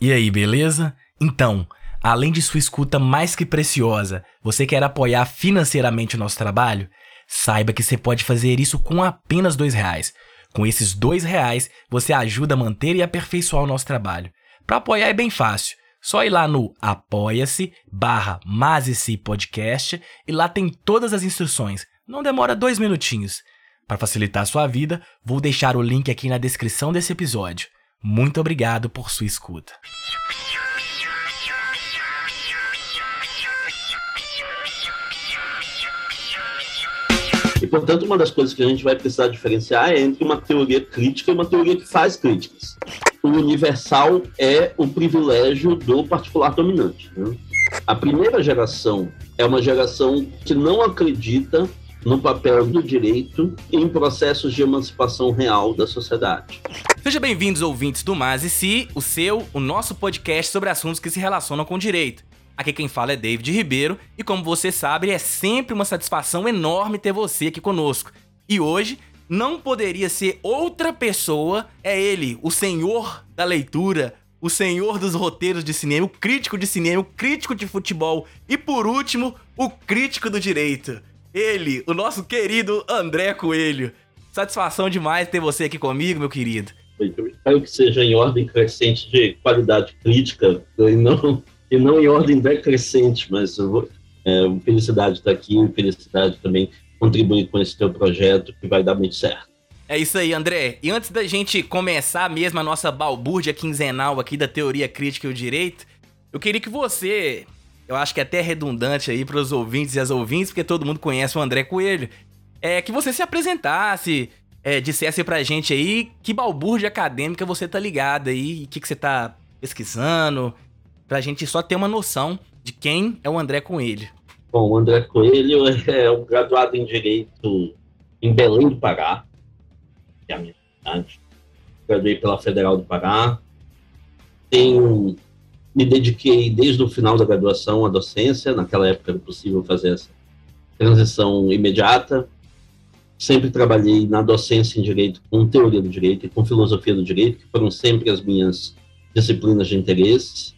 E aí, beleza? Então, além de sua escuta mais que preciosa, você quer apoiar financeiramente o nosso trabalho? Saiba que você pode fazer isso com apenas dois reais. Com esses dois reais, você ajuda a manter e aperfeiçoar o nosso trabalho. Para apoiar é bem fácil. Só ir lá no apoia-se barra podcast e lá tem todas as instruções. Não demora dois minutinhos. Para facilitar a sua vida, vou deixar o link aqui na descrição desse episódio. Muito obrigado por sua escuta. E, portanto, uma das coisas que a gente vai precisar diferenciar é entre uma teoria crítica e uma teoria que faz críticas. O universal é o privilégio do particular dominante. Né? A primeira geração é uma geração que não acredita no papel do direito em processos de emancipação real da sociedade. Sejam bem-vindos, ouvintes do Mas e Si, o seu, o nosso podcast sobre assuntos que se relacionam com o direito. Aqui quem fala é David Ribeiro e, como você sabe, é sempre uma satisfação enorme ter você aqui conosco. E hoje não poderia ser outra pessoa, é ele, o senhor da leitura, o senhor dos roteiros de cinema, o crítico de cinema, o crítico de futebol e, por último, o crítico do direito. Ele, o nosso querido André Coelho. Satisfação demais ter você aqui comigo, meu querido. Eu espero que seja em ordem crescente de qualidade crítica e não, e não em ordem decrescente, mas vou, é, felicidade estar aqui, felicidade também contribuir com esse teu projeto que vai dar muito certo. É isso aí, André. E antes da gente começar mesmo a nossa balbúrdia quinzenal aqui da teoria crítica e o direito, eu queria que você eu acho que é até redundante aí para os ouvintes e as ouvintes, porque todo mundo conhece o André Coelho, é que você se apresentasse, é, dissesse pra gente aí que balbúrdia acadêmica você tá ligado aí, o que, que você tá pesquisando, pra gente só ter uma noção de quem é o André Coelho. Bom, o André Coelho é um graduado em Direito em Belém do Pará, que é a minha cidade. Graduei pela Federal do Pará. Tenho me dediquei desde o final da graduação à docência, naquela época era possível fazer essa transição imediata. Sempre trabalhei na docência em direito com teoria do direito e com filosofia do direito, que foram sempre as minhas disciplinas de interesse.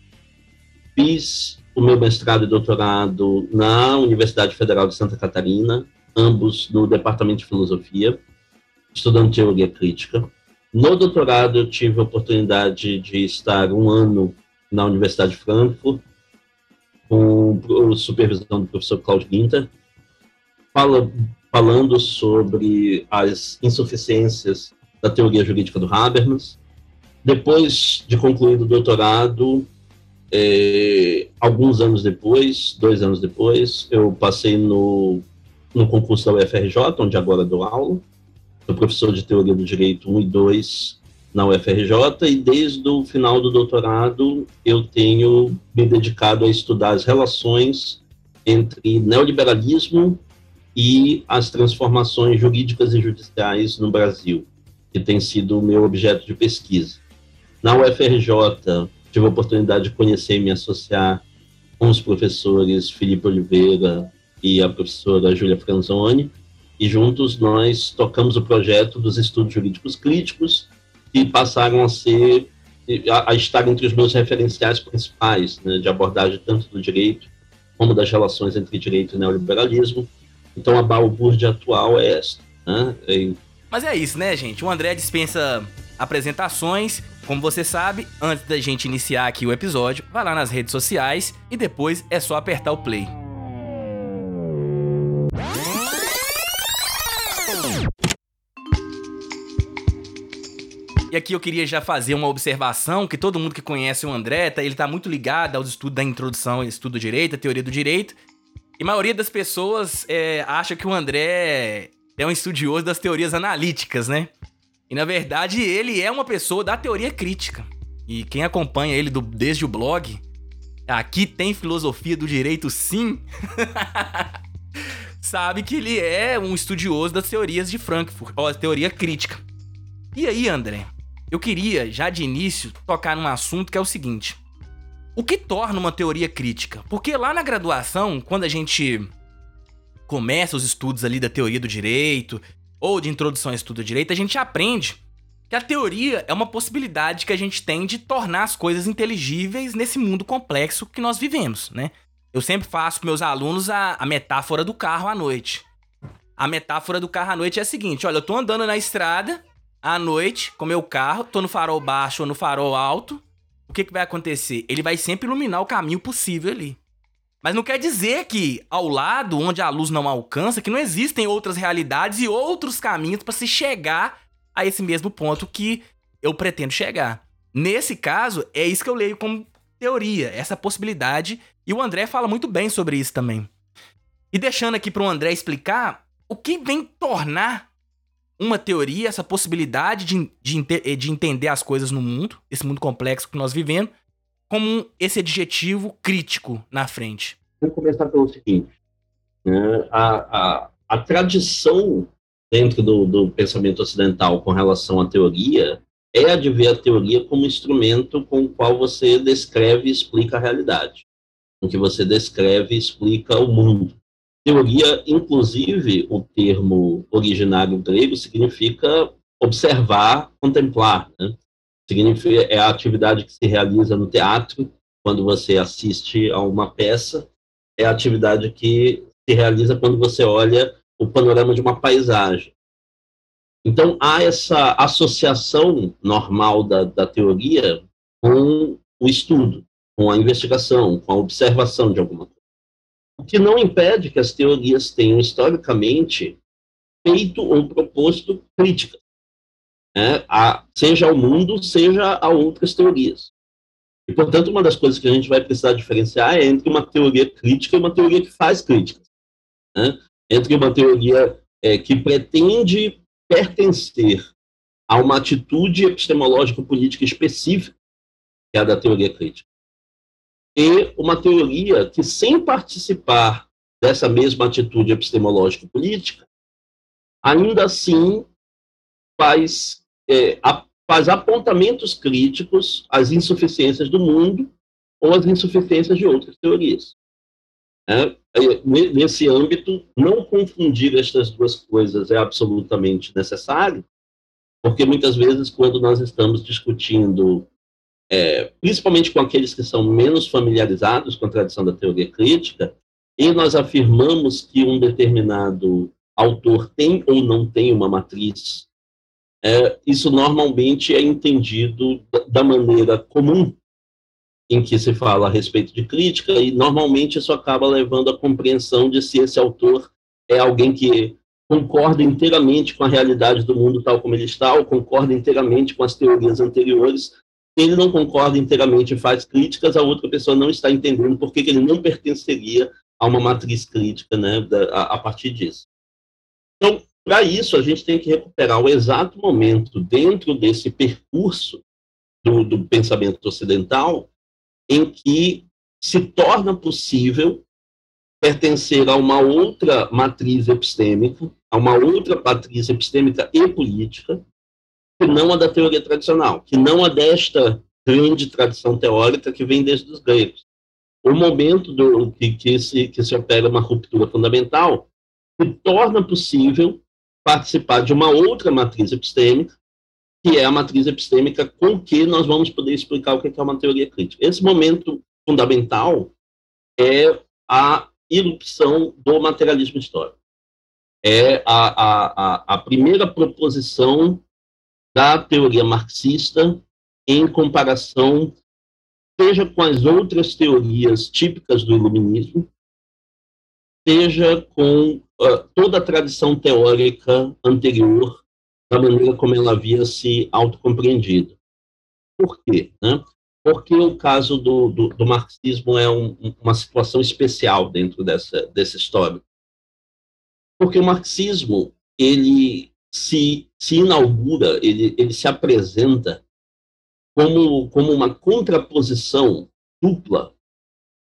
Fiz o meu mestrado e doutorado na Universidade Federal de Santa Catarina, ambos no departamento de filosofia, estudando teoria crítica. No doutorado, eu tive a oportunidade de estar um ano na Universidade de Frankfurt, com supervisão do professor Claudio Guinter, fala, falando sobre as insuficiências da teoria jurídica do Habermas. Depois de concluído o doutorado, é, alguns anos depois, dois anos depois, eu passei no, no concurso da UFRJ, onde agora dou aula. Sou professor de Teoria do Direito 1 e 2 na UFRJ e desde o final do doutorado eu tenho me dedicado a estudar as relações entre neoliberalismo e as transformações jurídicas e judiciais no Brasil, que tem sido o meu objeto de pesquisa. Na UFRJ, tive a oportunidade de conhecer e me associar com os professores Felipe Oliveira e a professora Júlia Franzoni, e juntos nós tocamos o projeto dos estudos jurídicos críticos, que passaram a ser a, a estar entre os meus referenciais principais né, de abordagem tanto do direito como das relações entre direito e neoliberalismo. Então a balbúrdia atual é essa. Né? Mas é isso, né, gente? O André dispensa apresentações. Como você sabe, antes da gente iniciar aqui o episódio, vai lá nas redes sociais e depois é só apertar o play. E aqui eu queria já fazer uma observação, que todo mundo que conhece o André, tá, ele tá muito ligado aos estudos da introdução, estudo do direito, a teoria do direito. E a maioria das pessoas é, acha que o André é um estudioso das teorias analíticas, né? E na verdade ele é uma pessoa da teoria crítica. E quem acompanha ele do, desde o blog, aqui tem filosofia do direito sim, sabe que ele é um estudioso das teorias de Frankfurt, ó, teoria crítica. E aí, André, eu queria, já de início, tocar num assunto que é o seguinte: o que torna uma teoria crítica? Porque lá na graduação, quando a gente começa os estudos ali da teoria do direito ou de introdução ao estudo do direito, a gente aprende que a teoria é uma possibilidade que a gente tem de tornar as coisas inteligíveis nesse mundo complexo que nós vivemos, né? Eu sempre faço com meus alunos a, a metáfora do carro à noite. A metáfora do carro à noite é a seguinte: olha, eu tô andando na estrada à noite com meu carro, tô no farol baixo ou no farol alto. O que, que vai acontecer? Ele vai sempre iluminar o caminho possível ali. Mas não quer dizer que ao lado, onde a luz não alcança, que não existem outras realidades e outros caminhos para se chegar a esse mesmo ponto que eu pretendo chegar. Nesse caso, é isso que eu leio como teoria, essa possibilidade, e o André fala muito bem sobre isso também. E deixando aqui para o André explicar o que vem tornar uma teoria, essa possibilidade de, de, de entender as coisas no mundo, esse mundo complexo que nós vivemos, como esse adjetivo crítico na frente? Vamos começar pelo seguinte: né? a, a, a tradição dentro do, do pensamento ocidental com relação à teoria é a de ver a teoria como instrumento com o qual você descreve e explica a realidade, com que você descreve e explica o mundo. Teoria, inclusive, o termo originário grego significa observar, contemplar. Né? Significa, é a atividade que se realiza no teatro, quando você assiste a uma peça, é a atividade que se realiza quando você olha o panorama de uma paisagem. Então, há essa associação normal da, da teoria com o estudo, com a investigação, com a observação de alguma coisa. O que não impede que as teorias tenham, historicamente, feito ou proposto críticas né, a, seja ao mundo, seja a outras teorias. E, portanto, uma das coisas que a gente vai precisar diferenciar é entre uma teoria crítica e uma teoria que faz críticas. Né? Entre uma teoria é, que pretende pertencer a uma atitude epistemológico-política específica, que é a da teoria crítica, e uma teoria que, sem participar dessa mesma atitude epistemológico-política, ainda assim faz é, faz apontamentos críticos às insuficiências do mundo ou às insuficiências de outras teorias. É, nesse âmbito, não confundir estas duas coisas é absolutamente necessário, porque muitas vezes, quando nós estamos discutindo, é, principalmente com aqueles que são menos familiarizados com a tradição da teoria crítica, e nós afirmamos que um determinado autor tem ou não tem uma matriz é, isso normalmente é entendido da maneira comum em que se fala a respeito de crítica, e normalmente isso acaba levando à compreensão de se esse autor é alguém que concorda inteiramente com a realidade do mundo tal como ele está, ou concorda inteiramente com as teorias anteriores. Ele não concorda inteiramente e faz críticas, a outra pessoa não está entendendo por que ele não pertenceria a uma matriz crítica né, a, a partir disso. Então, para isso, a gente tem que recuperar o exato momento dentro desse percurso do, do pensamento ocidental em que se torna possível pertencer a uma outra matriz epistêmica, a uma outra matriz epistêmica e política, que não a da teoria tradicional, que não a desta grande tradição teórica que vem desde os gregos. O momento do, que, que, se, que se opera uma ruptura fundamental que torna possível participar de uma outra matriz epistêmica, que é a matriz epistêmica com que nós vamos poder explicar o que é uma teoria crítica. Esse momento fundamental é a irrupção do materialismo histórico. É a, a, a primeira proposição da teoria marxista em comparação, seja com as outras teorias típicas do iluminismo, seja com uh, toda a tradição teórica anterior, da maneira como ela havia se autocompreendido. Por quê? Né? Porque o caso do, do, do marxismo é um, uma situação especial dentro dessa, dessa história. Porque o marxismo, ele se, se inaugura, ele, ele se apresenta como, como uma contraposição dupla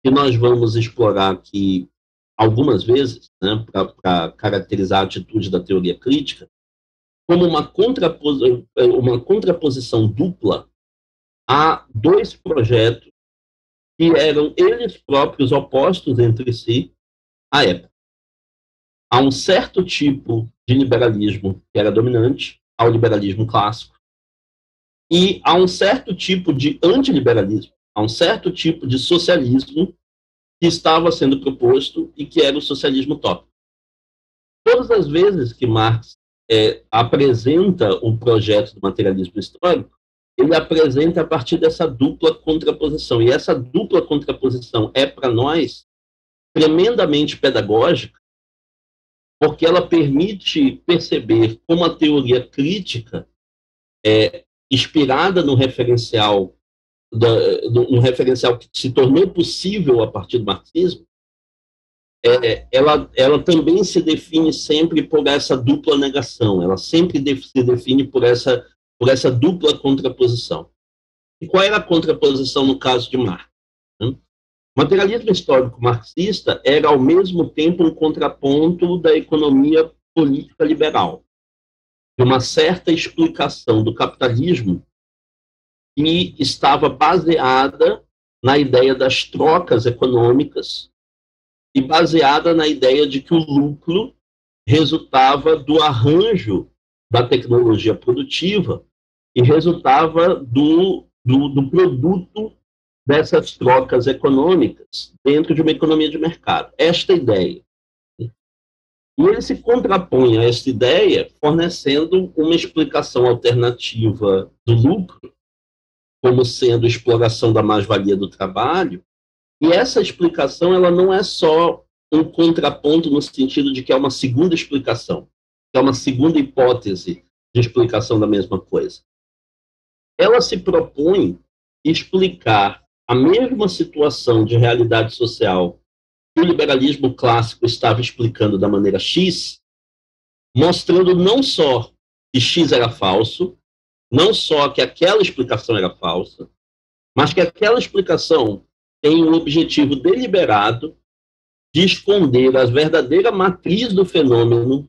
que nós vamos explorar aqui algumas vezes, né, para caracterizar a atitude da teoria crítica, como uma, contrapos, uma contraposição dupla a dois projetos que eram eles próprios opostos entre si à época. Há um certo tipo de liberalismo que era dominante, ao liberalismo clássico, E há um certo tipo de antiliberalismo, há um certo tipo de socialismo que estava sendo proposto e que era o socialismo utópico. Todas as vezes que Marx é, apresenta o projeto do materialismo histórico, ele apresenta a partir dessa dupla contraposição. E essa dupla contraposição é, para nós, tremendamente pedagógica, porque ela permite perceber como a teoria crítica é, inspirada no referencial, da, no referencial que se tornou possível a partir do marxismo, é, ela, ela também se define sempre por essa dupla negação, ela sempre se define por essa, por essa dupla contraposição. E qual era a contraposição no caso de Marx? O materialismo histórico marxista era, ao mesmo tempo, um contraponto da economia política liberal. De uma certa explicação do capitalismo que estava baseada na ideia das trocas econômicas e baseada na ideia de que o lucro resultava do arranjo da tecnologia produtiva e resultava do, do, do produto dessas trocas econômicas dentro de uma economia de mercado. Esta ideia e ele se contrapõe a essa ideia fornecendo uma explicação alternativa do lucro, como sendo exploração da mais-valia do trabalho. E essa explicação ela não é só um contraponto no sentido de que é uma segunda explicação, é uma segunda hipótese de explicação da mesma coisa. Ela se propõe explicar a mesma situação de realidade social o liberalismo clássico estava explicando da maneira X, mostrando não só que X era falso, não só que aquela explicação era falsa, mas que aquela explicação tem um objetivo deliberado de esconder a verdadeira matriz do fenômeno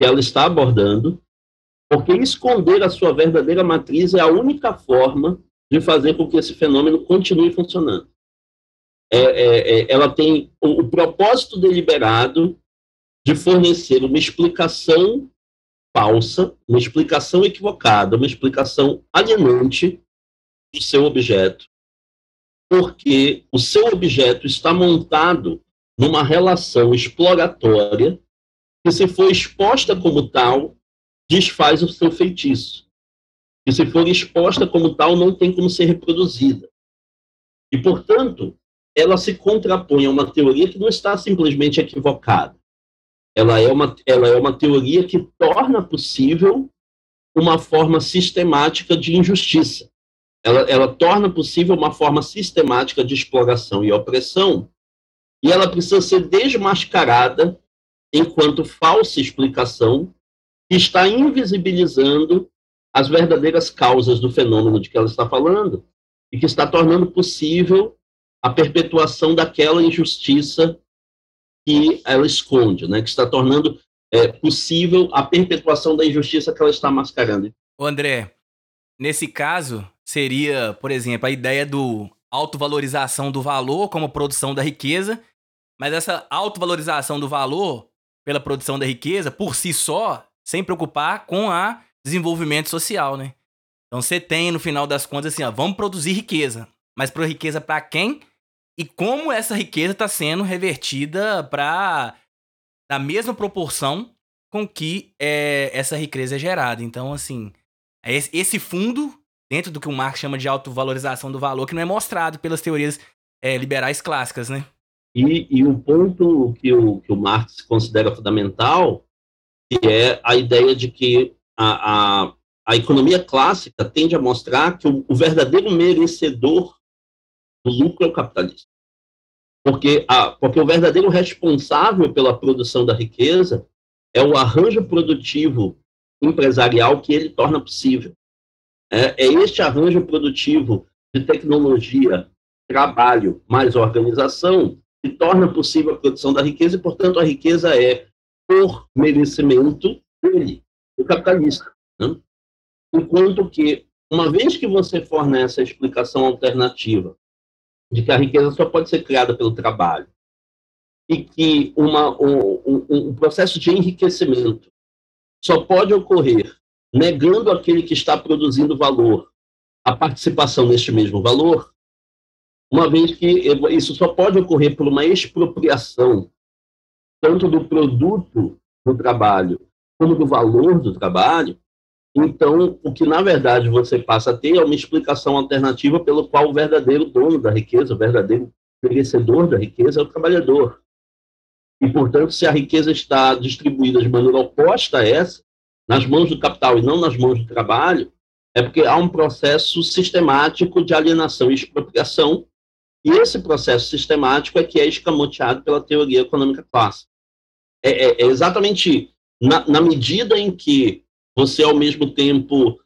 que ela está abordando, porque esconder a sua verdadeira matriz é a única forma de fazer com que esse fenômeno continue funcionando é, é, é, ela tem o, o propósito deliberado de fornecer uma explicação falsa, uma explicação equivocada, uma explicação alienante do seu objeto, porque o seu objeto está montado numa relação exploratória que, se for exposta como tal, desfaz o seu feitiço. E se for exposta como tal, não tem como ser reproduzida. E, portanto, ela se contrapõe a uma teoria que não está simplesmente equivocada. Ela é uma, ela é uma teoria que torna possível uma forma sistemática de injustiça. Ela, ela torna possível uma forma sistemática de exploração e opressão, e ela precisa ser desmascarada enquanto falsa explicação que está invisibilizando as verdadeiras causas do fenômeno de que ela está falando e que está tornando possível a perpetuação daquela injustiça que ela esconde, né? que está tornando é, possível a perpetuação da injustiça que ela está mascarando. O André, nesse caso, seria, por exemplo, a ideia do autovalorização do valor como produção da riqueza, mas essa autovalorização do valor pela produção da riqueza, por si só, sem preocupar com a desenvolvimento social, né? Então você tem, no final das contas, assim, ó, vamos produzir riqueza. Mas para riqueza para quem? e como essa riqueza está sendo revertida para na mesma proporção com que é, essa riqueza é gerada. Então, assim, é esse fundo, dentro do que o Marx chama de autovalorização do valor, que não é mostrado pelas teorias é, liberais clássicas, né? E, e um ponto que o, que o Marx considera fundamental que é a ideia de que a, a, a economia clássica tende a mostrar que o, o verdadeiro merecedor do lucro é o capitalista. Porque, a, porque o verdadeiro responsável pela produção da riqueza é o arranjo produtivo empresarial que ele torna possível. É, é este arranjo produtivo de tecnologia, trabalho mais organização que torna possível a produção da riqueza e, portanto, a riqueza é por merecimento dele, do capitalista. Né? Enquanto que, uma vez que você fornece a explicação alternativa de que a riqueza só pode ser criada pelo trabalho e que uma, um, um, um processo de enriquecimento só pode ocorrer negando aquele que está produzindo valor a participação neste mesmo valor, uma vez que isso só pode ocorrer por uma expropriação tanto do produto do trabalho do valor do trabalho, então o que na verdade você passa a ter é uma explicação alternativa pelo qual o verdadeiro dono da riqueza, o verdadeiro merecedor da riqueza é o trabalhador. E, portanto, se a riqueza está distribuída de maneira oposta a essa, nas mãos do capital e não nas mãos do trabalho, é porque há um processo sistemático de alienação e expropriação, e esse processo sistemático é que é escamoteado pela teoria econômica clássica. É, é, é exatamente na, na medida em que você, ao mesmo tempo,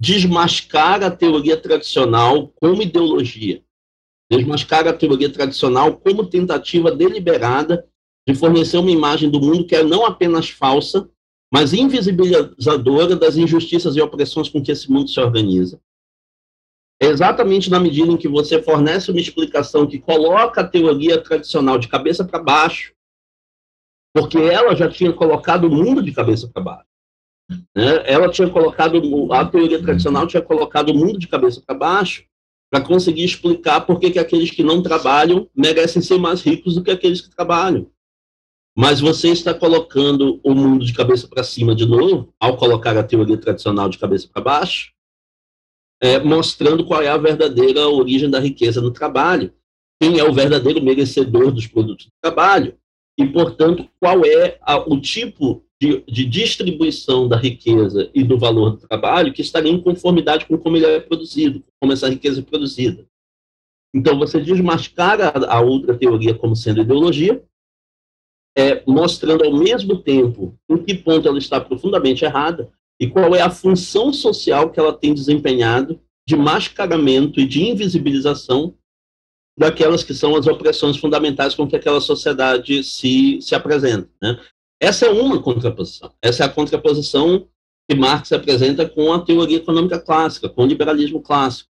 desmascara a teoria tradicional como ideologia, desmascara a teoria tradicional como tentativa deliberada de fornecer uma imagem do mundo que é não apenas falsa, mas invisibilizadora das injustiças e opressões com que esse mundo se organiza. É exatamente na medida em que você fornece uma explicação que coloca a teoria tradicional de cabeça para baixo, porque ela já tinha colocado o mundo de cabeça para baixo. Né? Ela tinha colocado, a teoria tradicional tinha colocado o mundo de cabeça para baixo para conseguir explicar por que, que aqueles que não trabalham merecem ser mais ricos do que aqueles que trabalham. Mas você está colocando o mundo de cabeça para cima de novo, ao colocar a teoria tradicional de cabeça para baixo, é, mostrando qual é a verdadeira origem da riqueza no trabalho, quem é o verdadeiro merecedor dos produtos do trabalho, e, portanto, qual é a, o tipo de, de, distribuição da riqueza e do valor do trabalho que estaria em conformidade com como ele é produzido, como essa riqueza é produzida. Então, você desmascara a, a outra teoria como sendo ideologia, é, mostrando ao mesmo tempo em que ponto ela está profundamente errada e qual é a função social que ela tem desempenhado de mascaramento e de invisibilização daquelas que são as opressões fundamentais com que aquela sociedade se, se apresenta. Né? Essa é uma contraposição. Essa é a contraposição que Marx apresenta com a teoria econômica clássica, com o liberalismo clássico.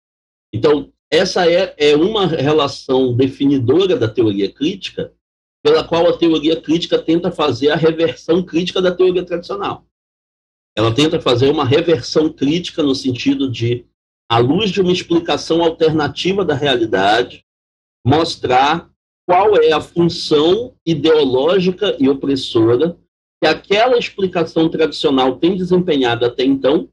Então, essa é, é uma relação definidora da teoria crítica, pela qual a teoria crítica tenta fazer a reversão crítica da teoria tradicional. Ela tenta fazer uma reversão crítica no sentido de, à luz de uma explicação alternativa da realidade, mostrar qual é a função ideológica e opressora que aquela explicação tradicional tem desempenhado até então,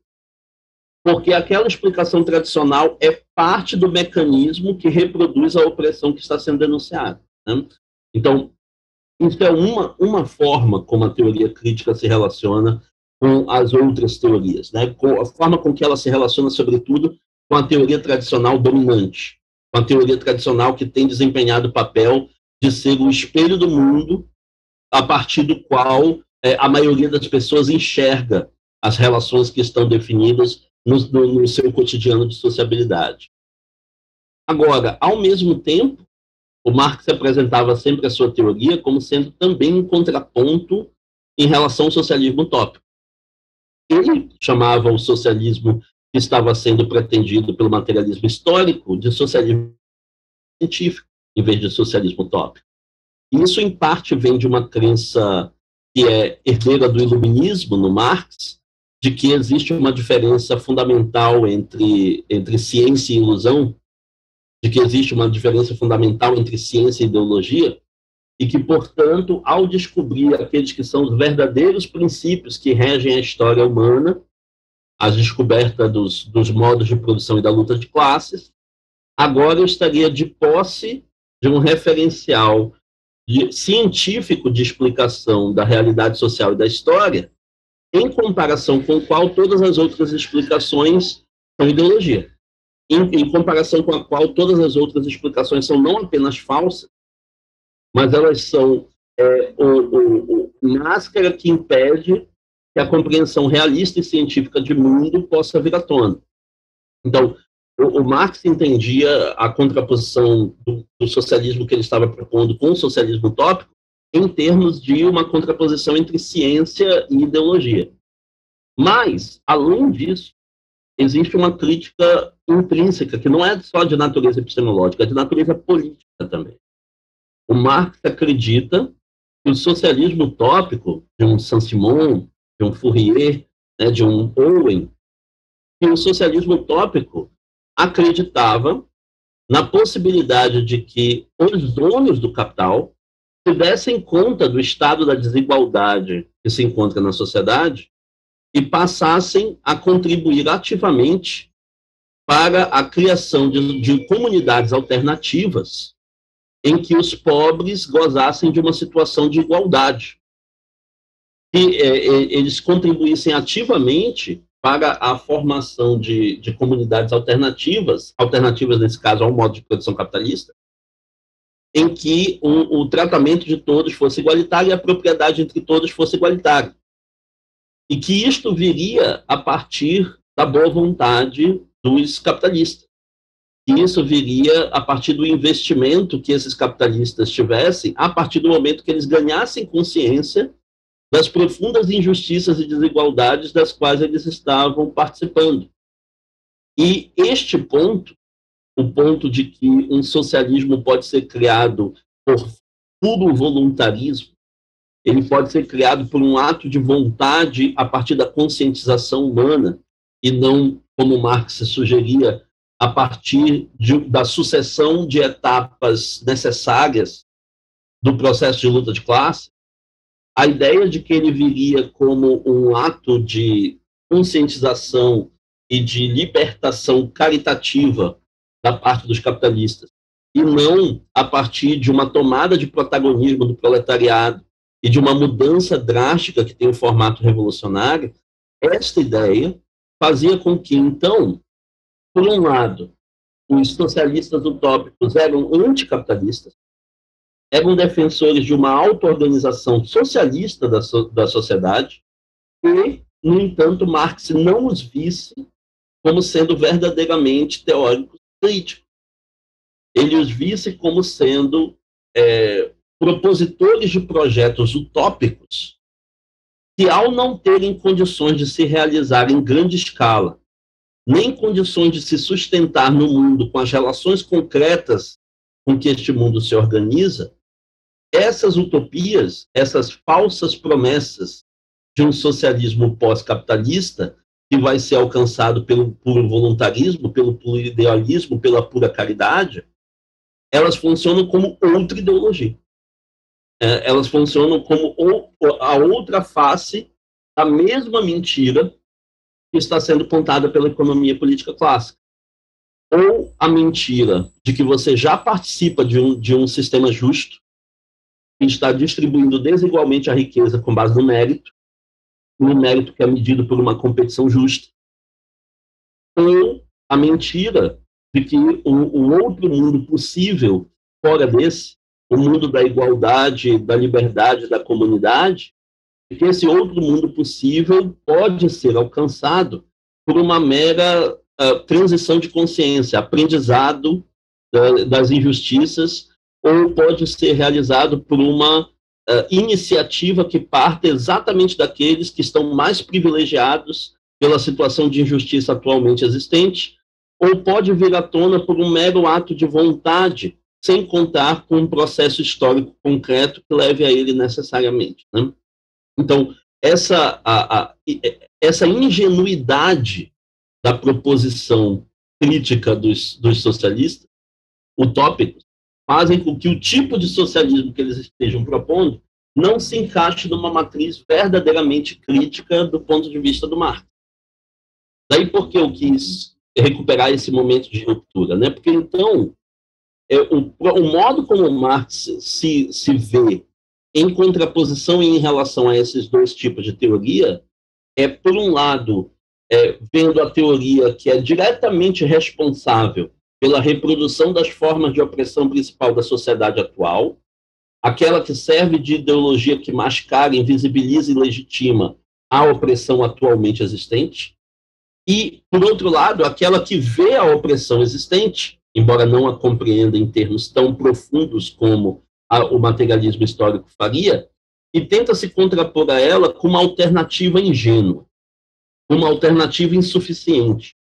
porque aquela explicação tradicional é parte do mecanismo que reproduz a opressão que está sendo denunciada. Né? Então, isso é uma, uma forma como a teoria crítica se relaciona com as outras teorias, né? com a forma com que ela se relaciona, sobretudo, com a teoria tradicional dominante, com a teoria tradicional que tem desempenhado o papel de ser o espelho do mundo a partir do qual é, a maioria das pessoas enxerga as relações que estão definidas no, no, no seu cotidiano de sociabilidade. Agora, ao mesmo tempo, o Marx apresentava sempre a sua teoria como sendo também um contraponto em relação ao socialismo utópico. Ele chamava o socialismo que estava sendo pretendido pelo materialismo histórico de socialismo científico, em vez de socialismo utópico. Isso, em parte, vem de uma crença que é herdeira do iluminismo no Marx, de que existe uma diferença fundamental entre, entre ciência e ilusão, de que existe uma diferença fundamental entre ciência e ideologia, e que, portanto, ao descobrir aqueles que são os verdadeiros princípios que regem a história humana, a descoberta dos, dos modos de produção e da luta de classes, agora eu estaria de posse de um referencial de, científico de explicação da realidade social e da história, em comparação com o qual todas as outras explicações são ideologia. Em, em comparação com a qual todas as outras explicações são não apenas falsas, mas elas são é, o, o, o, máscara que impede que a compreensão realista e científica de mundo possa vir à tona. Então, o, o Marx entendia a contraposição do, do, socialismo que ele estava propondo com o socialismo utópico em termos de uma contraposição entre ciência e ideologia. Mas, além disso, existe uma crítica intrínseca, que não é só de natureza epistemológica, é de natureza política também. O Marx acredita que o socialismo utópico de um Saint-Simon, de um Fourier, né, de um Owen, que o socialismo utópico acreditava na possibilidade de que os donos do capital se dessem conta do estado da desigualdade que se encontra na sociedade e passassem a contribuir ativamente para a criação de, de comunidades alternativas em que os pobres gozassem de uma situação de igualdade. Que é, é, eles contribuíssem ativamente para a formação de, de comunidades alternativas, alternativas nesse caso ao modo de produção capitalista, em que o, tratamento de todos fosse igualitário e a propriedade entre todos fosse igualitária. E que isto viria a partir da boa vontade dos capitalistas. E isso viria a partir do investimento que esses capitalistas tivessem, a partir do momento que eles ganhassem consciência das profundas injustiças e desigualdades das quais eles estavam participando. E este ponto, o ponto de que um socialismo pode ser criado por puro voluntarismo, ele pode ser criado por um ato de vontade a partir da conscientização humana e não, como Marx sugeria, a partir de, da sucessão de etapas necessárias do processo de luta de classe, a ideia de que ele viria como um ato de conscientização e de libertação caritativa da parte dos capitalistas, e não a partir de uma tomada de protagonismo do proletariado e de uma mudança drástica que tem o um formato revolucionário, esta ideia fazia com que, então, por um lado, os socialistas utópicos eram anticapitalistas, eram defensores de uma auto-organização socialista da, so, da sociedade e, no entanto, Marx não os visse como sendo verdadeiramente teóricos críticos. Ele os visse como sendo é, propositores de projetos utópicos que, ao não terem condições de se realizar em grande escala, nem condições de se sustentar no mundo com as relações concretas com que este mundo se organiza, essas utopias, essas falsas promessas de um socialismo pós-capitalista, que vai ser alcançado pelo puro voluntarismo, pelo puro idealismo, pela pura caridade, elas funcionam como outra ideologia. É, elas funcionam como a outra face da mesma mentira que está sendo contada pela economia política clássica. Ou a mentira de que você já participa de um, de um sistema justo, está distribuindo desigualmente a riqueza com base no mérito, no mérito que é medido por uma competição justa, ou a mentira de que o, o outro mundo possível fora desse, o mundo da igualdade, da liberdade, da comunidade, que esse outro mundo possível pode ser alcançado por uma mera uh, transição de consciência, aprendizado uh, das injustiças ou pode ser realizado por uma uh, iniciativa que parte exatamente daqueles que estão mais privilegiados pela situação de injustiça atualmente existente, ou pode vir à tona por um mero ato de vontade, sem contar com um processo histórico concreto que leve a ele necessariamente. Né? Então, essa, a, a, essa ingenuidade da proposição crítica dos, dos socialistas utópicos fazem com que o tipo de socialismo que eles estejam propondo não se encaixe numa matriz verdadeiramente crítica do ponto de vista do Marx. Daí porque eu quis recuperar esse momento de ruptura, né? Porque então é, o, o modo como Marx se, se vê em contraposição em relação a esses dois tipos de teoria é por um lado é, vendo a teoria que é diretamente responsável pela reprodução das formas de opressão principal da sociedade atual, aquela que serve de ideologia que mascara, invisibiliza e legitima a opressão atualmente existente, e, por outro lado, aquela que vê a opressão existente, embora não a compreenda em termos tão profundos como a, o materialismo histórico faria, e tenta se contrapor a ela com uma alternativa ingênua, uma alternativa insuficiente,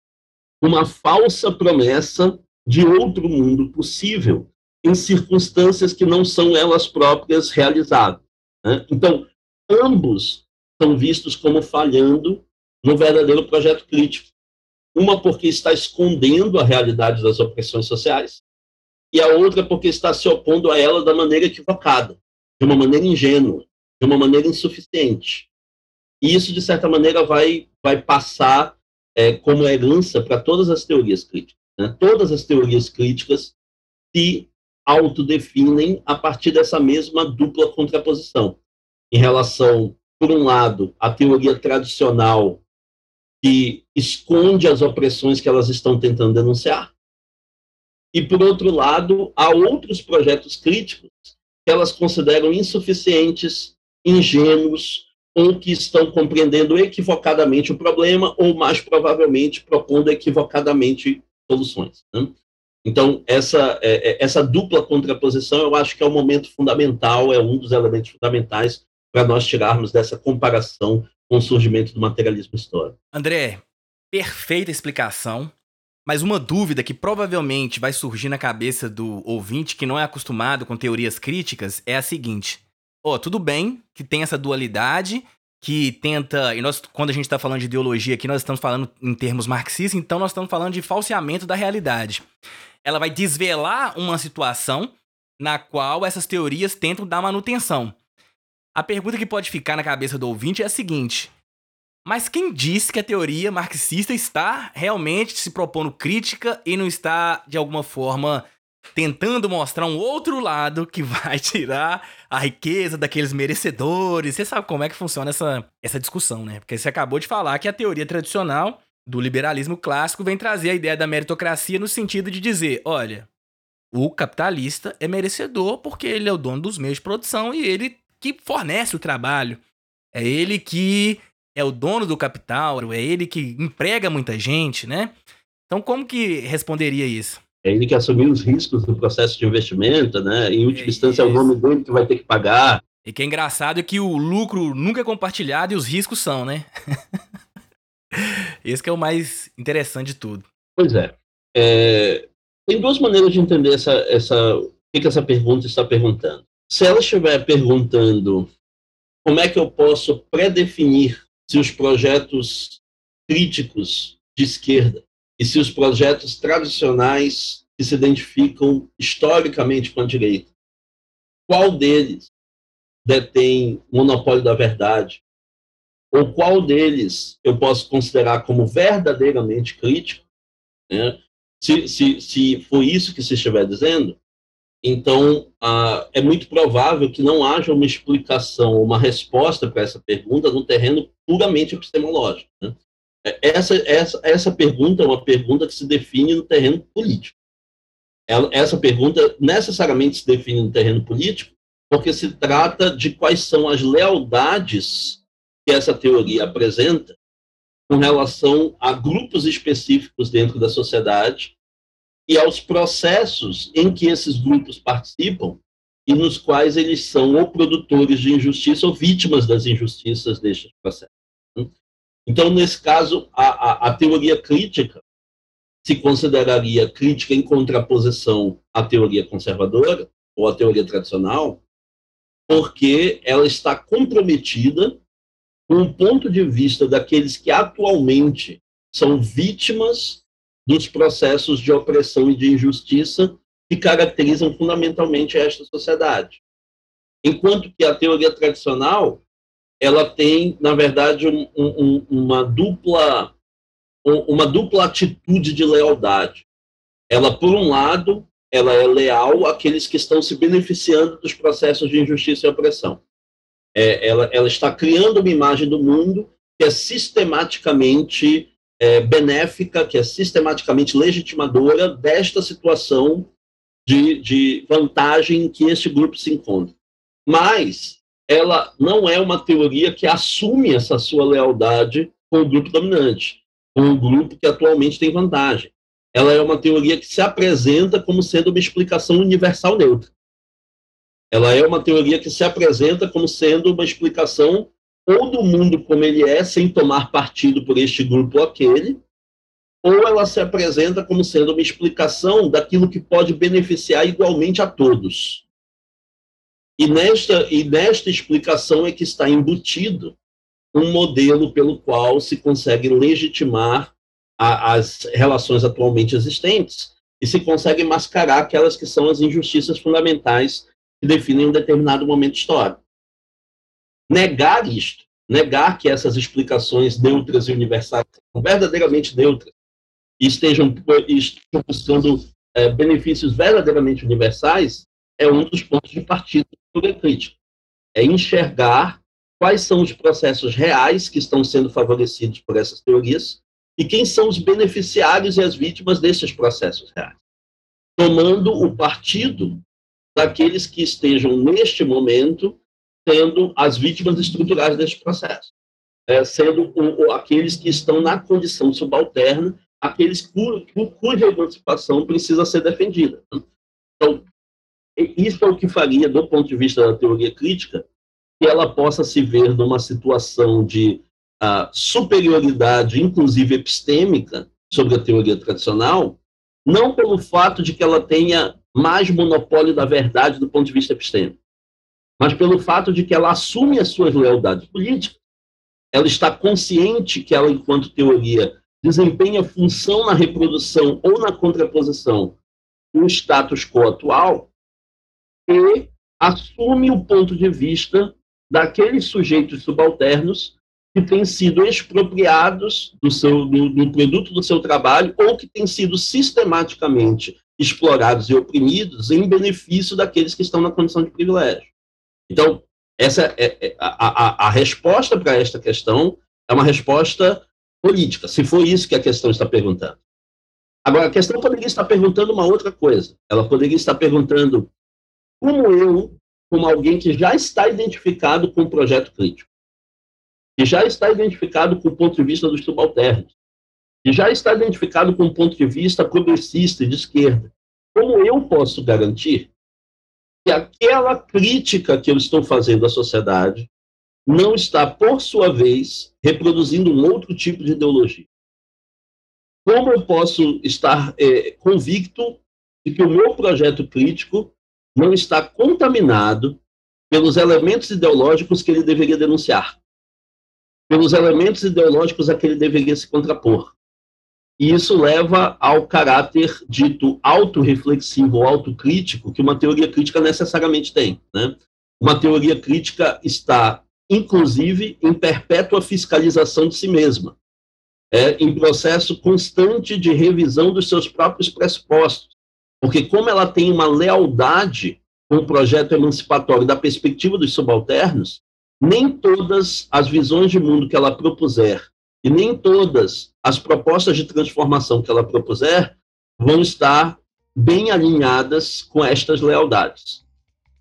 uma falsa promessa de outro mundo possível em circunstâncias que não são elas próprias realizadas. Né? Então, ambos são vistos como falhando no verdadeiro projeto crítico. Uma porque está escondendo a realidade das opressões sociais, e a outra porque está se opondo a ela da maneira equivocada, de uma maneira ingênua, de uma maneira insuficiente. E isso, de certa maneira, vai, vai passar é, como herança para todas as teorias críticas. Né? Todas as teorias críticas se autodefinem a partir dessa mesma dupla contraposição. Em relação, por um lado, à teoria tradicional que esconde as opressões que elas estão tentando denunciar, e, por outro lado, há outros projetos críticos que elas consideram insuficientes, ingênuos, ou que estão compreendendo equivocadamente o problema, ou mais provavelmente propondo equivocadamente soluções. Né? Então, essa, é, é, essa dupla contraposição, eu acho que é um momento fundamental, é um dos elementos fundamentais para nós tirarmos dessa comparação com o surgimento do materialismo histórico. André, perfeita explicação. Mas uma dúvida que provavelmente vai surgir na cabeça do ouvinte que não é acostumado com teorias críticas é a seguinte: oh, tudo bem que tem essa dualidade que tenta, e nós quando a gente está falando de ideologia aqui, nós estamos falando em termos marxistas, então nós estamos falando de falseamento da realidade. Ela vai desvelar uma situação na qual essas teorias tentam dar manutenção. A pergunta que pode ficar na cabeça do ouvinte é a seguinte: mas quem disse que a teoria marxista está realmente se propondo crítica e não está, de alguma forma, tentando mostrar um outro lado que vai tirar a riqueza daqueles merecedores? Você sabe como é que funciona essa, essa discussão, né? Porque você acabou de falar que a teoria tradicional do liberalismo clássico vem trazer a ideia da meritocracia no sentido de dizer: olha, o capitalista é merecedor porque ele é o dono dos meios de produção e ele que fornece o trabalho. É ele que é o dono do capital, é ele que emprega muita gente, né? Então, como que responderia isso? É ele que assumiu os riscos do processo de investimento, né? Em última é instância, é o nome dele que vai ter que pagar. E que é engraçado é que o lucro nunca é compartilhado e os riscos são, né? Esse que é o mais interessante de tudo. Pois é. é tem duas maneiras de entender essa, essa, o que, que essa pergunta está perguntando. Se ela estiver perguntando como é que eu posso predefinir se os projetos críticos de esquerda e se os projetos tradicionais que se identificam historicamente com a direita, qual deles detém monopólio da verdade? Ou qual deles eu posso considerar como verdadeiramente crítico? Né? Se, se, se for isso que se estiver dizendo, então, ah, é muito provável que não haja uma explicação, uma resposta para essa pergunta no terreno puramente epistemológico. Né? Essa, essa, essa pergunta é uma pergunta que se define no terreno político. Essa pergunta necessariamente se define no terreno político porque se trata de quais são as lealdades que essa teoria apresenta com relação a grupos específicos dentro da sociedade e aos processos em que esses grupos participam e nos quais eles são ou produtores de injustiça ou vítimas das injustiças destes processos. Então, nesse caso, a, a, a teoria crítica se consideraria crítica em contraposição à teoria conservadora ou à teoria tradicional, porque ela está comprometida com o ponto de vista daqueles que atualmente são vítimas dos processos de opressão e de injustiça que caracterizam fundamentalmente esta sociedade. Enquanto que a teoria tradicional ela tem, na verdade, um, um, uma dupla uma dupla atitude de lealdade. Ela, por um lado, ela é leal àqueles que estão se beneficiando dos processos de injustiça e opressão. É, ela, ela está criando uma imagem do mundo que é sistematicamente é, benéfica, que é sistematicamente legitimadora desta situação de, de vantagem em que este grupo se encontra. Mas ela não é uma teoria que assume essa sua lealdade com o grupo dominante, com o grupo que atualmente tem vantagem. Ela é uma teoria que se apresenta como sendo uma explicação universal neutra. Ela é uma teoria que se apresenta como sendo uma explicação ou do mundo como ele é, sem tomar partido por este grupo ou aquele, ou ela se apresenta como sendo uma explicação daquilo que pode beneficiar igualmente a todos. E nesta, e nesta explicação é que está embutido um modelo pelo qual se consegue legitimar a, as relações atualmente existentes e se consegue mascarar aquelas que são as injustiças fundamentais que definem um determinado momento histórico. Negar isto, negar que essas explicações neutras e universais são verdadeiramente neutras e estejam, estejam buscando é, benefícios verdadeiramente universais, é um dos pontos de partida do crítica. É enxergar quais são os processos reais que estão sendo favorecidos por essas teorias e quem são os beneficiários e as vítimas desses processos reais. Tomando o partido daqueles que estejam, neste momento, sendo as vítimas estruturais deste processo, é, sendo o, o, aqueles que estão na condição subalterna, aqueles cu, cu, cuja emancipação precisa ser defendida. Então, isso é o que faria, do ponto de vista da teoria crítica, que ela possa se ver numa situação de uh, superioridade, inclusive epistêmica, sobre a teoria tradicional, não pelo fato de que ela tenha mais monopólio da verdade do ponto de vista epistêmico, mas pelo fato de que ela assume as suas lealdades políticas. Ela está consciente que ela, enquanto teoria, desempenha função na reprodução ou na contraposição do status quo atual e assume o ponto de vista daqueles sujeitos subalternos que têm sido expropriados do, seu, do, do produto do seu trabalho ou que têm sido sistematicamente explorados e oprimidos em benefício daqueles que estão na condição de privilégio. Então, essa é, é a, a, a resposta para esta questão é uma resposta política, se for isso que a questão está perguntando. Agora, a questão poderia estar perguntando uma outra coisa. Ela poderia estar perguntando como eu, como alguém que já está identificado com o projeto crítico, que já está identificado com o ponto de vista dos subalternos, que já está identificado com o ponto de vista progressista e de esquerda, como eu posso garantir que aquela crítica que eu estou fazendo à sociedade não está, por sua vez, reproduzindo um outro tipo de ideologia? Como eu posso estar é, convicto de que o meu projeto crítico não está contaminado pelos elementos ideológicos que ele deveria denunciar? pelos elementos ideológicos a que ele deveria se contrapor. E isso leva ao caráter dito autorreflexivo ou autocrítico que uma teoria crítica necessariamente tem. Né? Uma teoria crítica está, inclusive, em perpétua fiscalização de si mesma, é, em processo constante de revisão dos seus próprios pressupostos. Porque, como ela tem uma lealdade com o projeto emancipatório da perspectiva dos subalternos, nem todas as visões de mundo que ela propuser e nem todas as propostas de transformação que ela propuser vão estar bem alinhadas com estas lealdades.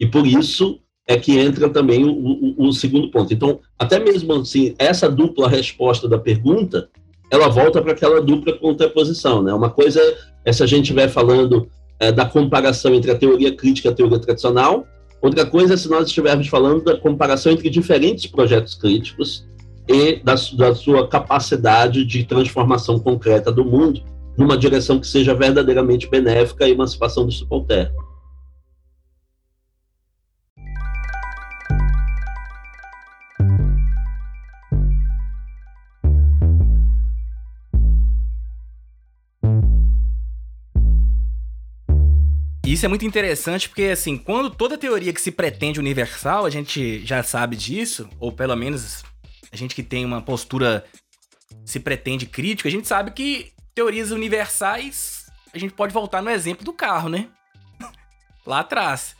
E por isso é que entra também o, o, o, segundo ponto. Então, até mesmo assim, essa dupla resposta da pergunta, ela volta para aquela dupla contraposição. Né? Uma coisa é se a gente estiver falando é, da comparação entre a teoria crítica e a teoria tradicional, Outra coisa é se nós estivermos falando da comparação entre diferentes projetos críticos e da, da sua capacidade de transformação concreta do mundo numa direção que seja verdadeiramente benéfica à emancipação do subalterno. Isso é muito interessante porque, assim, quando toda teoria que se pretende universal, a gente já sabe disso, ou pelo menos a gente que tem uma postura se pretende crítica, a gente sabe que teorias universais, a gente pode voltar no exemplo do carro, né? Lá atrás.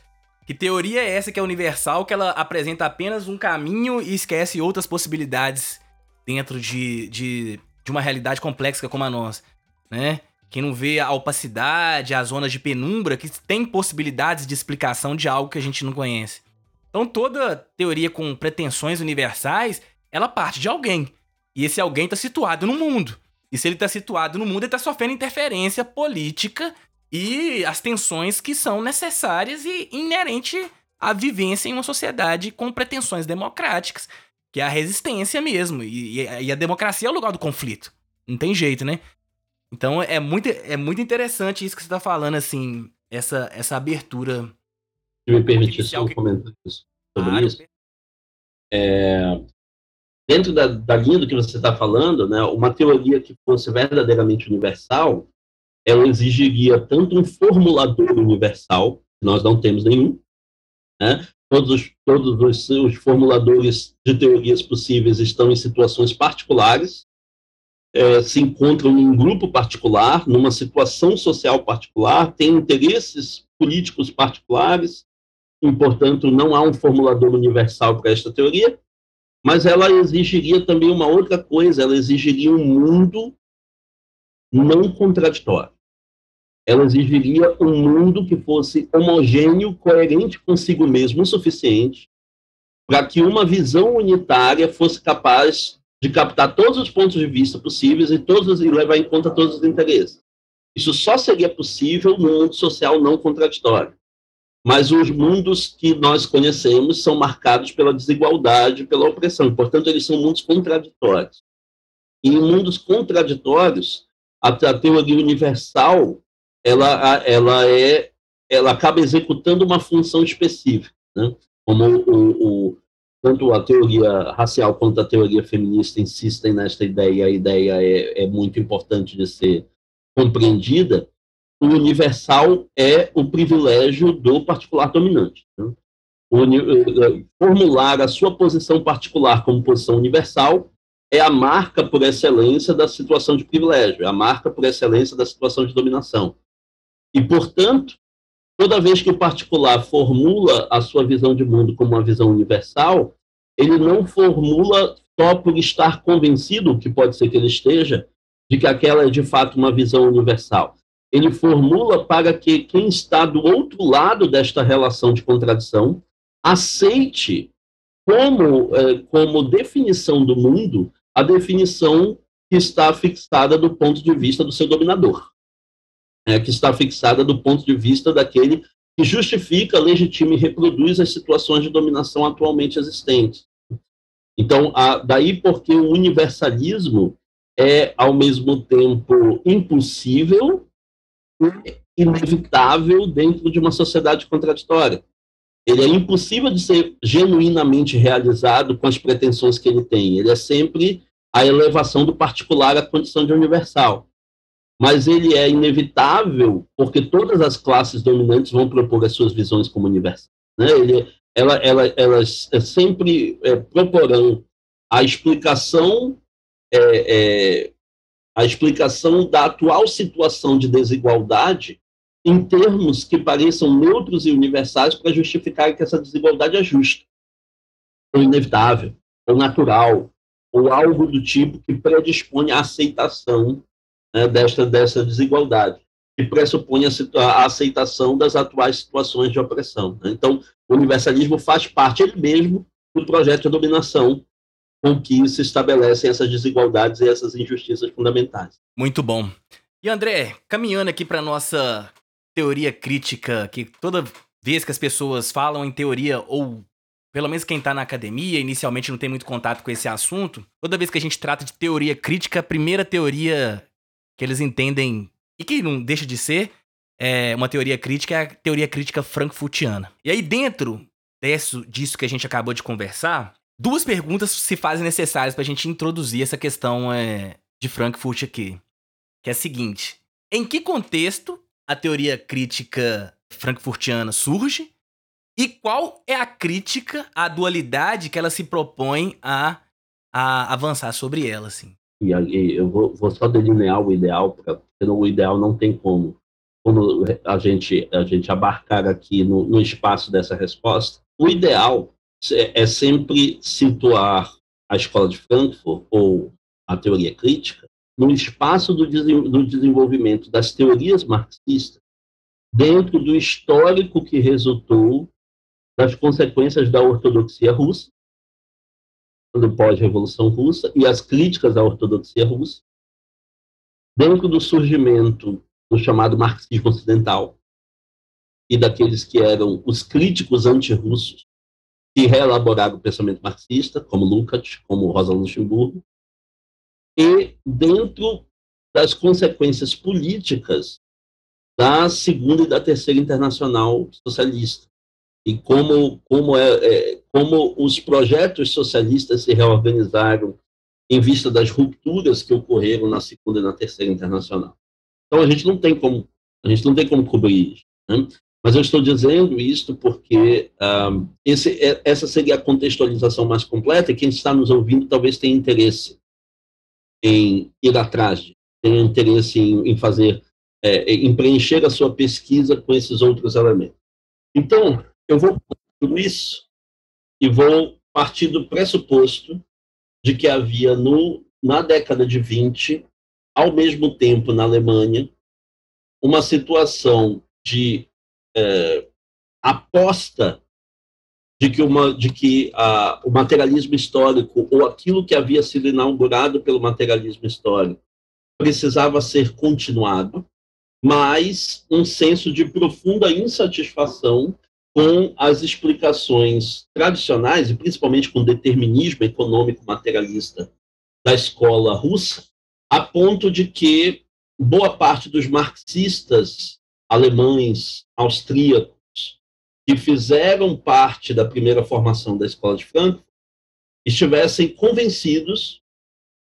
Que teoria é essa que é universal, que ela apresenta apenas um caminho e esquece outras possibilidades dentro de, de, de uma realidade complexa como a nossa, né? Quem não vê a opacidade, as zonas de penumbra, que tem possibilidades de explicação de algo que a gente não conhece. Então toda teoria com pretensões universais, ela parte de alguém. E esse alguém está situado no mundo. E se ele está situado no mundo, ele está sofrendo interferência política e as tensões que são necessárias e inerente à vivência em uma sociedade com pretensões democráticas, que é a resistência mesmo. E, e a democracia é o lugar do conflito. Não tem jeito, né? Então é muito, é muito interessante isso que você está falando, assim, essa, essa abertura. Se me permitir só um que... comentário sobre claro. isso. É, dentro da, da linha do que você está falando, né, uma teoria que fosse verdadeiramente universal, ela exigiria tanto um formulador universal, nós não temos nenhum, né, todos, os, todos os, os formuladores de teorias possíveis estão em situações particulares, é, se encontram em um grupo particular, numa situação social particular, têm interesses políticos particulares, e, portanto, não há um formulador universal para esta teoria, mas ela exigiria também uma outra coisa, ela exigiria um mundo não contraditório. Ela exigiria um mundo que fosse homogêneo, coerente consigo mesmo o suficiente para que uma visão unitária fosse capaz de captar todos os pontos de vista possíveis e, todos, e levar em conta todos os interesses. Isso só seria possível no mundo social não contraditório. Mas os mundos que nós conhecemos são marcados pela desigualdade, pela opressão. Portanto, eles são mundos contraditórios. E em mundos contraditórios, a, teoria universal ela, ela, é, ela acaba executando uma função específica. Né? Como o, o, tanto a teoria racial quanto a teoria feminista insistem nesta ideia, a ideia é, é muito importante de ser compreendida, o universal é o privilégio do particular dominante. Né? Eh, eh, formular a sua posição particular como posição universal é a marca por excelência da situação de privilégio, é a marca por excelência da situação de dominação. E, portanto, toda vez que o particular formula a sua visão de mundo como uma visão universal, ele não formula só por estar convencido, que pode ser que ele esteja, de que aquela é de fato uma visão universal. Ele formula para que quem está do outro lado desta relação de contradição aceite como, é, como definição do mundo a definição que está fixada do ponto de vista do seu dominador, é, que está fixada do ponto de vista daquele que justifica, legitima e reproduz as situações de dominação atualmente existentes. Então, a, daí porque o universalismo é, ao mesmo tempo, impossível inevitável dentro de uma sociedade contraditória. Ele é impossível de ser genuinamente realizado com as pretensões que ele tem. Ele é sempre a elevação do particular à condição de universal. Mas ele é inevitável porque todas as classes dominantes vão propor as suas visões como universais. Né? Ele, ela, ela, elas sempre é, proporão a explicação é, é, a explicação da atual situação de desigualdade em termos que pareçam neutros e universais para justificar que essa desigualdade é justa, ou inevitável, ou natural, ou algo do tipo que predispõe à aceitação né, desta, dessa desigualdade, que pressupõe a, a, aceitação das atuais situações de opressão. Né? Então, o universalismo faz parte ele mesmo do projeto de dominação com que se estabelecem essas desigualdades e essas injustiças fundamentais. Muito bom. E André, caminhando aqui para nossa teoria crítica, que toda vez que as pessoas falam em teoria ou pelo menos quem está na academia, inicialmente não tem muito contato com esse assunto, toda vez que a gente trata de teoria crítica, a primeira teoria que eles entendem, e que não deixa de ser, é uma teoria crítica, é a teoria crítica frankfurtiana. E aí, dentro disso, disso que a gente acabou de conversar, Duas perguntas se fazem necessárias para a gente introduzir essa questão é, de Frankfurt aqui. Que é a seguinte: em que contexto a teoria crítica frankfurtiana surge? E qual é a crítica à dualidade que ela se propõe a, a avançar sobre ela, assim? E eu vou, vou só delinear o ideal, porque o ideal não tem como, como a gente a gente abarcar aqui no, no espaço dessa resposta. O ideal é sempre situar a escola de Frankfurt ou a teoria crítica no espaço do, do desenvolvimento das teorias marxistas dentro do histórico que resultou das consequências da ortodoxia russa, do pós-revolução russa, e as críticas à ortodoxia russa, dentro do surgimento do chamado marxismo ocidental e daqueles que eram os críticos antirrussos que reelaboraram o pensamento marxista, como Lukács, como Rosa Luxemburgo, e dentro das consequências políticas da segunda e da terceira internacional socialista, e como, como, é, é, como os projetos socialistas se reorganizaram em vista das rupturas que ocorreram na segunda e na terceira internacional. Então a gente não tem como a gente não tem como cobrir isso. Né? Mas eu estou dizendo isso porque um, esse, é, essa seria a contextualização mais completa e quem está nos ouvindo talvez tenha interesse em ir atrás, tenha interesse em, em fazer, é, em preencher a sua pesquisa com esses outros elementos. Então, eu vou tudo isso e vou partir do pressuposto de que havia no, na década de 20, ao mesmo tempo na Alemanha, uma situação de é, aposta de que, uma, de que a, o materialismo histórico, ou aquilo que havia sido inaugurado pelo materialismo histórico, precisava ser continuado, mas um senso de profunda insatisfação com as explicações tradicionais, e principalmente com o determinismo econômico materialista da escola russa, a ponto de que boa parte dos marxistas alemães, austríacos, que fizeram parte da primeira formação da escola de Frankfurt, estivessem convencidos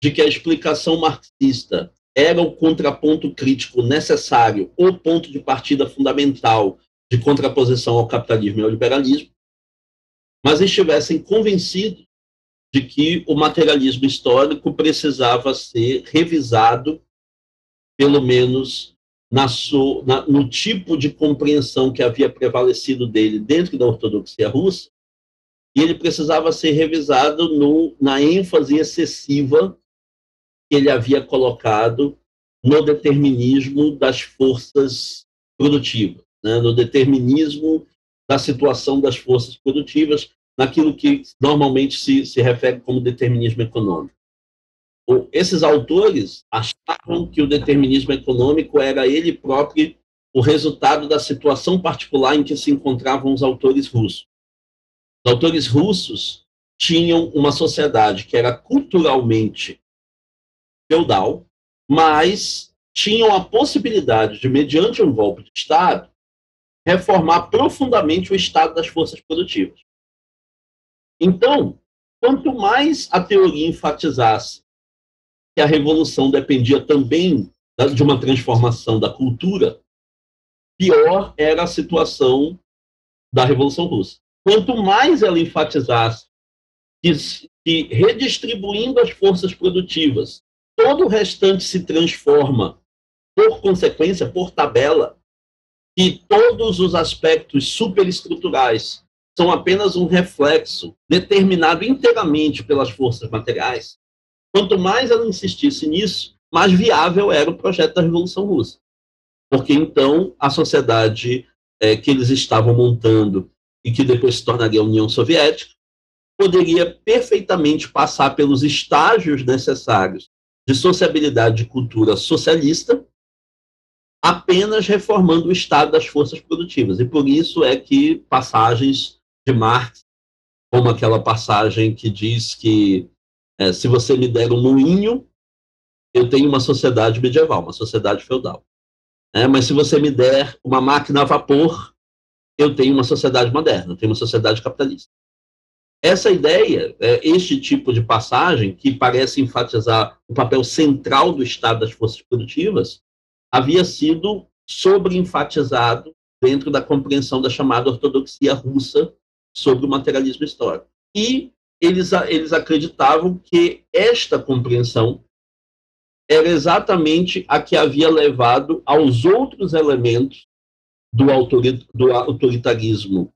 de que a explicação marxista era o contraponto crítico necessário, o ponto de partida fundamental de contraposição ao capitalismo e ao liberalismo, mas estivessem convencidos de que o materialismo histórico precisava ser revisado, pelo menos na na, no tipo de compreensão que havia prevalecido dele dentro da ortodoxia russa, e ele precisava ser revisado no, na ênfase excessiva que ele havia colocado no determinismo das forças produtivas, né? no determinismo da situação das forças produtivas, naquilo que normalmente se, se refere como determinismo econômico esses autores achavam que o determinismo econômico era ele próprio o resultado da situação particular em que se encontravam os autores russos. Os autores russos tinham uma sociedade que era culturalmente feudal, mas tinham a possibilidade de, mediante um golpe de Estado, reformar profundamente o estado das forças produtivas. Então, quanto mais a teoria enfatizasse que a revolução dependia também de uma transformação da cultura, pior era a situação da Revolução Russa. Quanto mais ela enfatizasse que, que redistribuindo as forças produtivas, todo o restante se transforma por consequência, por tabela, e todos os aspectos superestruturais são apenas um reflexo determinado inteiramente pelas forças materiais, Quanto mais ela insistisse nisso, mais viável era o projeto da Revolução Russa. Porque então a sociedade é, que eles estavam montando e que depois se tornaria a União Soviética poderia perfeitamente passar pelos estágios necessários de sociabilidade e cultura socialista, apenas reformando o estado das forças produtivas. E por isso é que passagens de Marx, como aquela passagem que diz que é, se você me der um moinho, eu tenho uma sociedade medieval, uma sociedade feudal. É, mas se você me der uma máquina a vapor, eu tenho uma sociedade moderna, eu tenho uma sociedade capitalista. Essa ideia, é, este tipo de passagem, que parece enfatizar o papel central do Estado das forças produtivas, havia sido sobreenfatizado dentro da compreensão da chamada ortodoxia russa sobre o materialismo histórico. E eles, eles acreditavam que esta compreensão era exatamente a que havia levado aos outros elementos do, do autoritarismo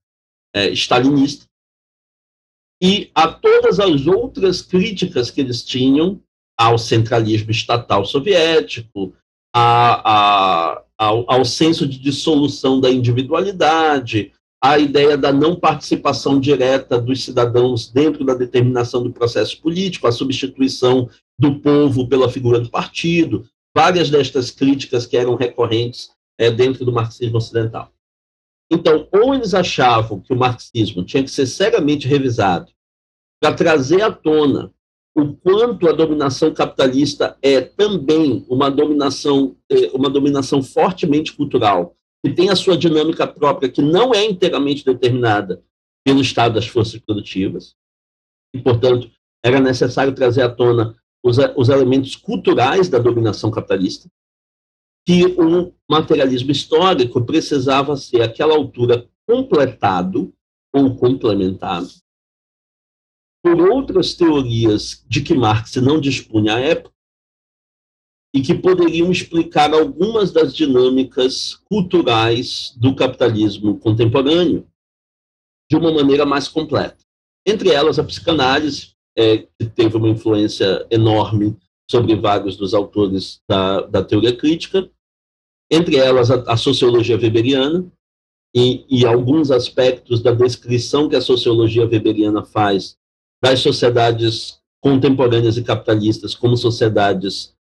é, stalinista e a todas as outras críticas que eles tinham ao centralismo estatal soviético, a, a, ao, ao senso de dissolução da individualidade, a ideia da não participação direta dos cidadãos dentro da determinação do processo político, a substituição do povo pela figura do partido, várias destas críticas que eram recorrentes é, dentro do marxismo ocidental. Então, ou eles achavam que o marxismo tinha que ser seriamente revisado para trazer à tona o quanto a dominação capitalista é também uma dominação, é, uma dominação fortemente cultural, que tem a sua dinâmica própria, que não é inteiramente determinada pelo estado das forças produtivas, e, portanto, era necessário trazer à tona os, os elementos culturais da dominação capitalista, que um materialismo histórico precisava ser, àquela altura, completado ou complementado por outras teorias de que Marx não dispunha à época e que poderiam explicar algumas das dinâmicas culturais do capitalismo contemporâneo de uma maneira mais completa. Entre elas, a psicanálise, é, que teve uma influência enorme sobre vários dos autores da, da teoria crítica, entre elas a, a sociologia weberiana, e, e, alguns aspectos da descrição que a sociologia weberiana faz das sociedades contemporâneas e capitalistas como sociedades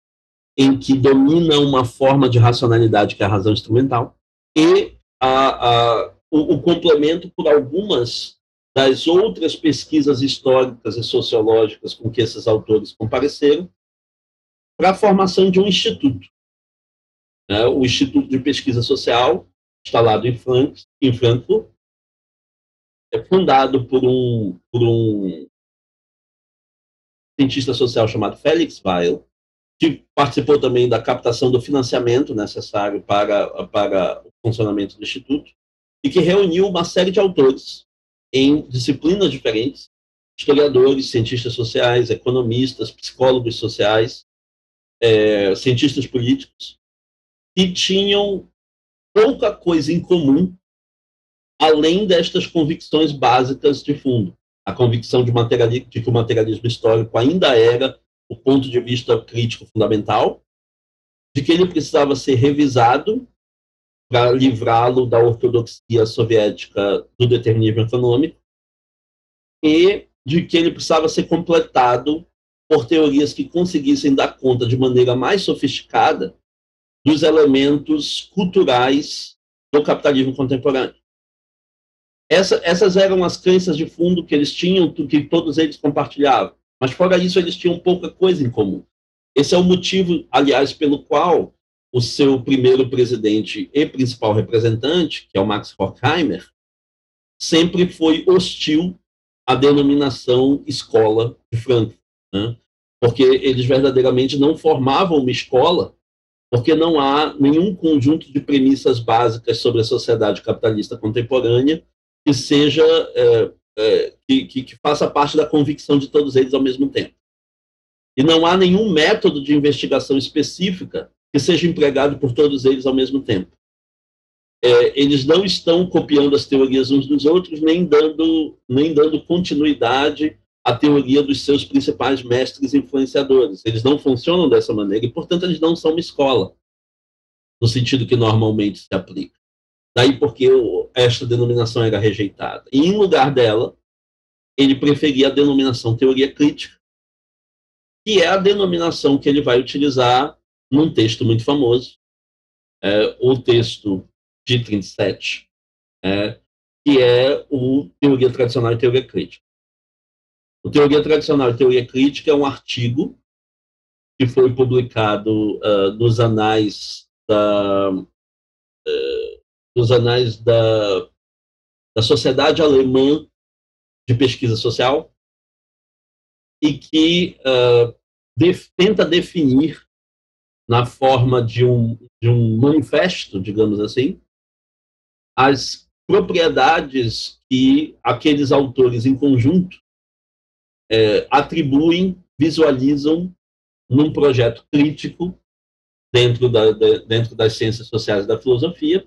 em que domina uma forma de racionalidade que é a razão instrumental, e a, a, o, o complemento por algumas das outras pesquisas históricas e sociológicas com que esses autores compareceram, para a formação de um instituto. Né? O Instituto de Pesquisa Social, instalado em, Frank, em Frankfurt, é fundado por um, por um cientista social chamado Felix Weil, que participou também da captação do financiamento necessário para, para o funcionamento do Instituto, e que reuniu uma série de autores em disciplinas diferentes, historiadores, cientistas sociais, economistas, psicólogos sociais, é, cientistas políticos, que tinham pouca coisa em comum além destas convicções básicas de fundo. A convicção de, de que o materialismo histórico ainda era o ponto de vista crítico fundamental, de que ele precisava ser revisado para livrá-lo da ortodoxia soviética do determinismo econômico e de que ele precisava ser completado por teorias que conseguissem dar conta de maneira mais sofisticada dos elementos culturais do capitalismo contemporâneo. Essa, essas eram as crenças de fundo que eles tinham, que todos eles compartilhavam. Mas fora isso, eles tinham pouca coisa em comum. Esse é o motivo, aliás, pelo qual o seu primeiro presidente e principal representante, que é o Max Horkheimer, sempre foi hostil à denominação escola de Frankfurt, né? porque eles verdadeiramente não formavam uma escola, porque não há nenhum conjunto de premissas básicas sobre a sociedade capitalista contemporânea que seja é, é, que, que, que faça parte da convicção de todos eles ao mesmo tempo. E não há nenhum método de investigação específica que seja empregado por todos eles ao mesmo tempo. É, eles não estão copiando as teorias uns dos outros, nem dando, nem dando continuidade à teoria dos seus principais mestres influenciadores. Eles não funcionam dessa maneira e, portanto, eles não são uma escola, no sentido que normalmente se aplica. Daí porque esta denominação era rejeitada. E, em lugar dela, ele preferia a denominação teoria crítica, que é a denominação que ele vai utilizar num texto muito famoso, é, o texto de 37, é, que é o Teoria Tradicional e Teoria Crítica. O Teoria Tradicional e Teoria Crítica é um artigo que foi publicado uh, nos anais da nos anais da, da Sociedade Alemã de Pesquisa Social e que uh, tenta definir na forma de um, de um manifesto, digamos assim, as propriedades que aqueles autores em conjunto é, atribuem, visualizam num projeto crítico dentro, da, de, dentro das ciências sociais e da filosofia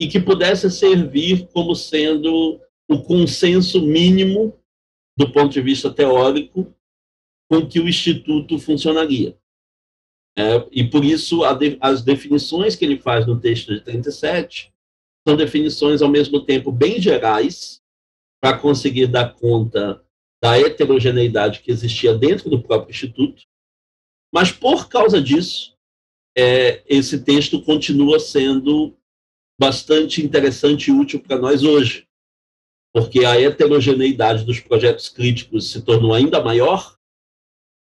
e que pudesse servir como sendo o consenso mínimo do ponto de vista teórico com que o instituto funcionaria. É, e por isso de, as definições que ele faz no texto de 37 são definições ao mesmo tempo bem gerais para conseguir dar conta da heterogeneidade que existia dentro do próprio instituto, mas por causa disso é, esse texto continua sendo bastante interessante e útil para nós hoje, porque a heterogeneidade dos projetos críticos se tornou ainda maior,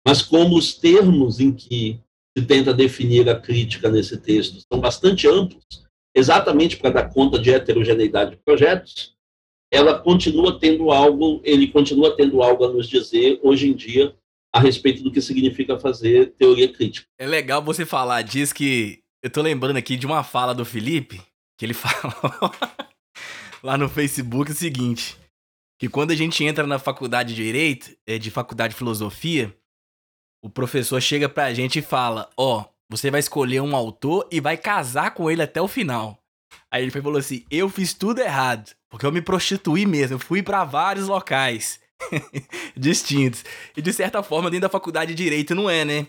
mas como os termos em que se tenta definir a crítica nesse texto são bastante amplos, exatamente para dar conta de heterogeneidade de projetos, ela continua tendo algo, ele continua tendo algo a nos dizer hoje em dia a respeito do que significa fazer teoria crítica. É legal você falar disso que eu tô lembrando aqui de uma fala do Felipe, que ele falou lá no Facebook o seguinte, que quando a gente entra na faculdade de Direito, é, de faculdade de Filosofia, o professor chega pra gente e fala, ó, oh, você vai escolher um autor e vai casar com ele até o final. Aí ele falou assim: eu fiz tudo errado, porque eu me prostituí mesmo, eu fui para vários locais distintos. E de certa forma, dentro da faculdade de Direito não é, né?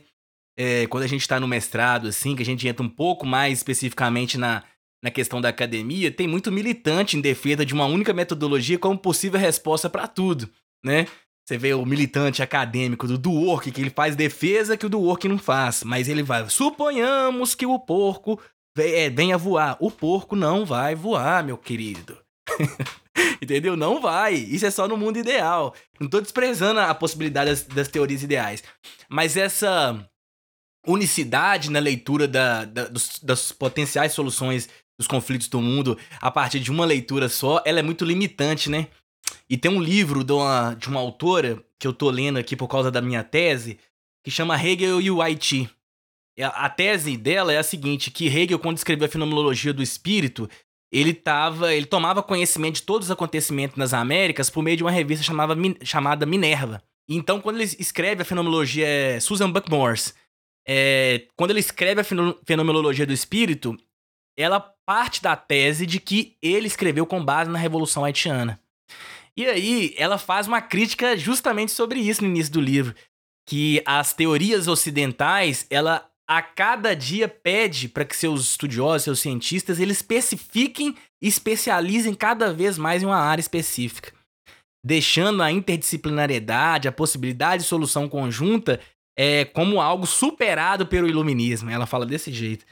É, quando a gente tá no mestrado, assim, que a gente entra um pouco mais especificamente na, na questão da academia, tem muito militante em defesa de uma única metodologia como possível resposta para tudo, né? Você vê o militante acadêmico do, do work, que ele faz defesa que o do work não faz. Mas ele vai. Suponhamos que o porco é, venha voar. O porco não vai voar, meu querido. Entendeu? Não vai. Isso é só no mundo ideal. Não tô desprezando a possibilidade das, das teorias ideais. Mas essa unicidade na leitura da, da, dos, das potenciais soluções dos conflitos do mundo a partir de uma leitura só, ela é muito limitante, né? E tem um livro de uma, de uma autora que eu tô lendo aqui por causa da minha tese, que chama Hegel e o Haiti. A tese dela é a seguinte, que Hegel, quando escreveu a fenomenologia do espírito, ele tava, ele tomava conhecimento de todos os acontecimentos nas Américas por meio de uma revista chamada, chamada Minerva. Então, quando ele escreve a fenomenologia, é Susan Buckmores, é, quando ele escreve a fenomenologia do espírito, ela parte da tese de que ele escreveu com base na Revolução Haitiana. E aí, ela faz uma crítica justamente sobre isso no início do livro, que as teorias ocidentais, ela a cada dia pede para que seus estudiosos, seus cientistas, eles especifiquem e especializem cada vez mais em uma área específica, deixando a interdisciplinariedade, a possibilidade de solução conjunta é, como algo superado pelo iluminismo. Ela fala desse jeito.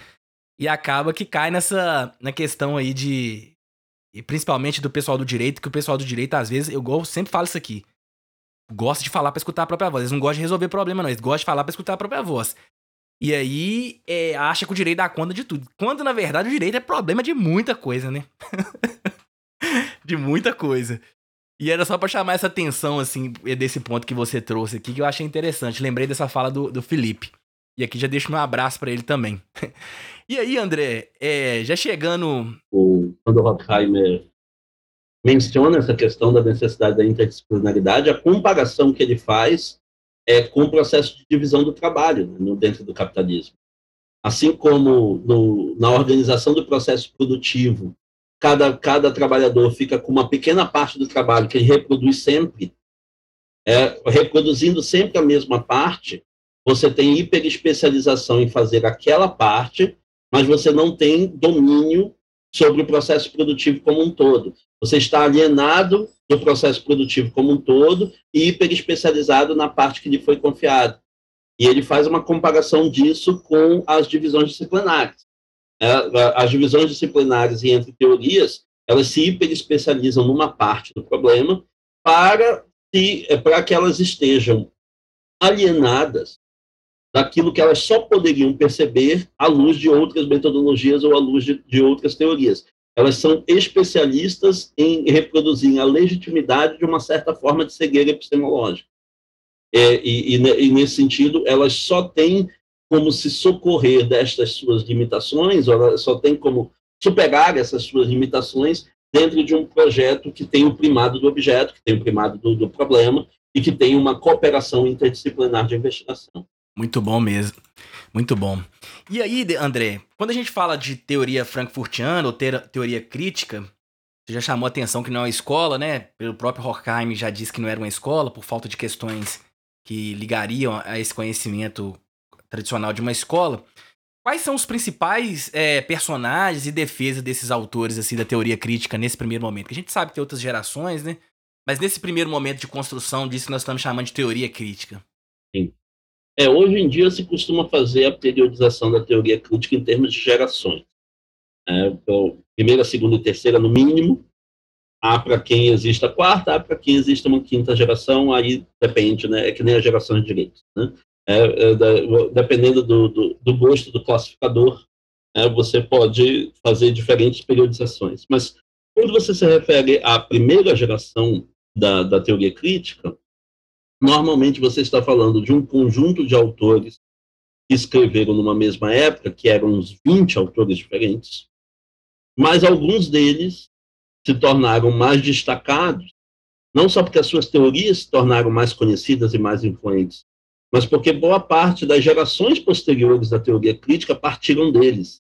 E acaba que cai nessa na questão aí de e principalmente do pessoal do direito, que o pessoal do direito, às vezes, eu sempre falo isso aqui. Gosta de falar para escutar a própria voz. Eles não gostam de resolver problema, não. Eles gostam de falar para escutar a própria voz. E aí, é, acha que o direito dá conta de tudo. Quando, na verdade, o direito é problema de muita coisa, né? de muita coisa. E era só pra chamar essa atenção, assim, desse ponto que você trouxe aqui, que eu achei interessante. Lembrei dessa fala do, do Felipe. E aqui já deixo meu abraço para ele também. E aí, André, é, já chegando. O, quando o Horkheimer menciona essa questão da necessidade da interdisciplinaridade, a comparação que ele faz é com o processo de divisão do trabalho né, dentro do capitalismo. Assim como no, na organização do processo produtivo, cada, cada trabalhador fica com uma pequena parte do trabalho que ele reproduz sempre, é, reproduzindo sempre a mesma parte, você tem hiperespecialização em fazer aquela parte mas você não tem domínio sobre o processo produtivo como um todo. Você está alienado do processo produtivo como um todo e hiper especializado na parte que lhe foi confiada. E ele faz uma comparação disso com as divisões disciplinares. É, as divisões disciplinares e entre teorias, elas se hiper especializam numa parte do problema para, se, para que elas estejam alienadas daquilo que elas só poderiam perceber à luz de outras metodologias ou à luz de, de outras teorias. Elas são especialistas em reproduzir a legitimidade de uma certa forma de cegueira epistemológica. É, e, e, e, nesse sentido, elas só têm como se socorrer destas suas limitações, elas só têm como superar essas suas limitações dentro de um projeto que tem o primado do objeto, que tem o primado do, do problema e que tem uma cooperação interdisciplinar de investigação. Muito bom mesmo. Muito bom. E aí, André, quando a gente fala de teoria frankfurtiana ou teoria crítica, você já chamou a atenção que não é uma escola, né? Pelo próprio Horkheim já disse que não era uma escola por falta de questões que ligariam a esse conhecimento tradicional de uma escola. Quais são os principais é, personagens e defesas desses autores assim da teoria crítica nesse primeiro momento? Que a gente sabe que tem outras gerações, né? Mas nesse primeiro momento de construção disso que nós estamos chamando de teoria crítica. Sim. É, hoje em dia se costuma fazer a periodização da teoria crítica em termos de gerações. É, então, primeira, segunda e terceira, no mínimo. Há para quem exista a quarta, há para quem exista uma quinta geração, aí depende, né? É que nem a geração de direitos. Né? É, é, dependendo do, do, do, gosto do classificador, é, você pode fazer diferentes periodizações. Mas quando você se refere à primeira geração da, da teoria crítica, normalmente você está falando de um conjunto de autores que escreveram numa mesma época, que eram uns 20 autores diferentes, mas alguns deles se tornaram mais destacados, não só porque as suas teorias se tornaram mais conhecidas e mais influentes, mas porque boa parte das gerações posteriores da teoria crítica partiram deles,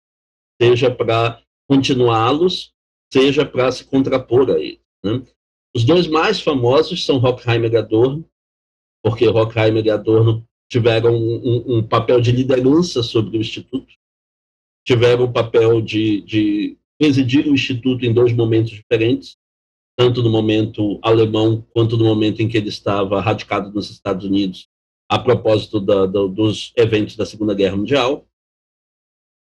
seja para continuá-los, seja para se contrapor a eles. Né? Os dois mais famosos são Horkheimer e Adorno, porque Horkheimer e Adorno tiveram um, um, um papel de liderança sobre o Instituto, tiveram o papel de, de presidir o Instituto em dois momentos diferentes, tanto no momento alemão quanto no momento em que ele estava radicado nos Estados Unidos, a propósito da, da, dos eventos da Segunda Guerra Mundial.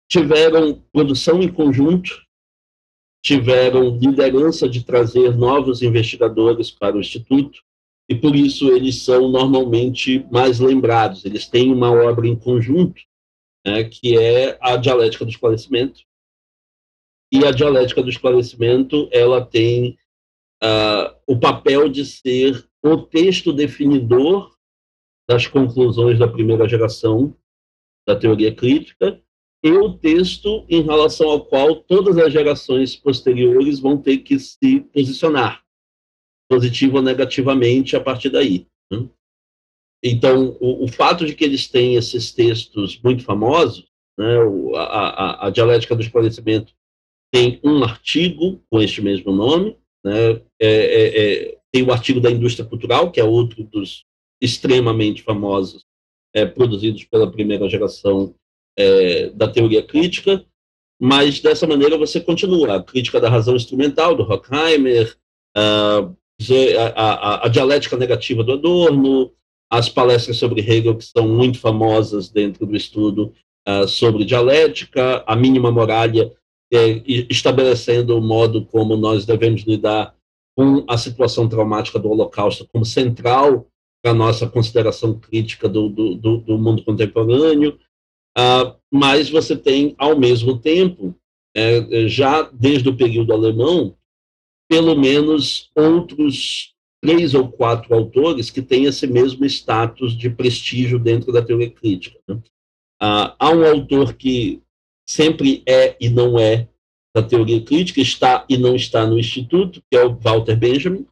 Tiveram produção em conjunto, tiveram liderança de trazer novos investigadores para o Instituto, e por isso eles são normalmente mais lembrados. Eles têm uma obra em conjunto, né, que é a dialética do esclarecimento. E a dialética do esclarecimento ela tem uh, o papel de ser o texto definidor das conclusões da primeira geração da teoria crítica e o texto em relação ao qual todas as gerações posteriores vão ter que se posicionar positivo ou negativamente a partir daí. Né? Então, o, o, fato de que eles têm esses textos muito famosos, né, a, a, a, Dialética do Esclarecimento tem um artigo com este mesmo nome, né, é, é, é, tem o artigo da indústria cultural, que é outro dos extremamente famosos, é, produzidos pela primeira geração é, da teoria crítica, mas dessa maneira você continua. A crítica da razão instrumental, do Horkheimer, uh, a, a, a, dialética negativa do Adorno, as palestras sobre Hegel, que são muito famosas dentro do estudo uh, sobre dialética, a mínima muralha, é, estabelecendo o modo como nós devemos lidar com a situação traumática do Holocausto como central para a nossa consideração crítica do, do, do, do mundo contemporâneo, uh, mas você tem, ao mesmo tempo, é, já desde o período alemão, pelo menos outros três ou quatro autores que têm esse mesmo status de prestígio dentro da teoria crítica. Né? Ah, há um autor que sempre é e não é da teoria crítica, está e não está no Instituto, que é o Walter Benjamin,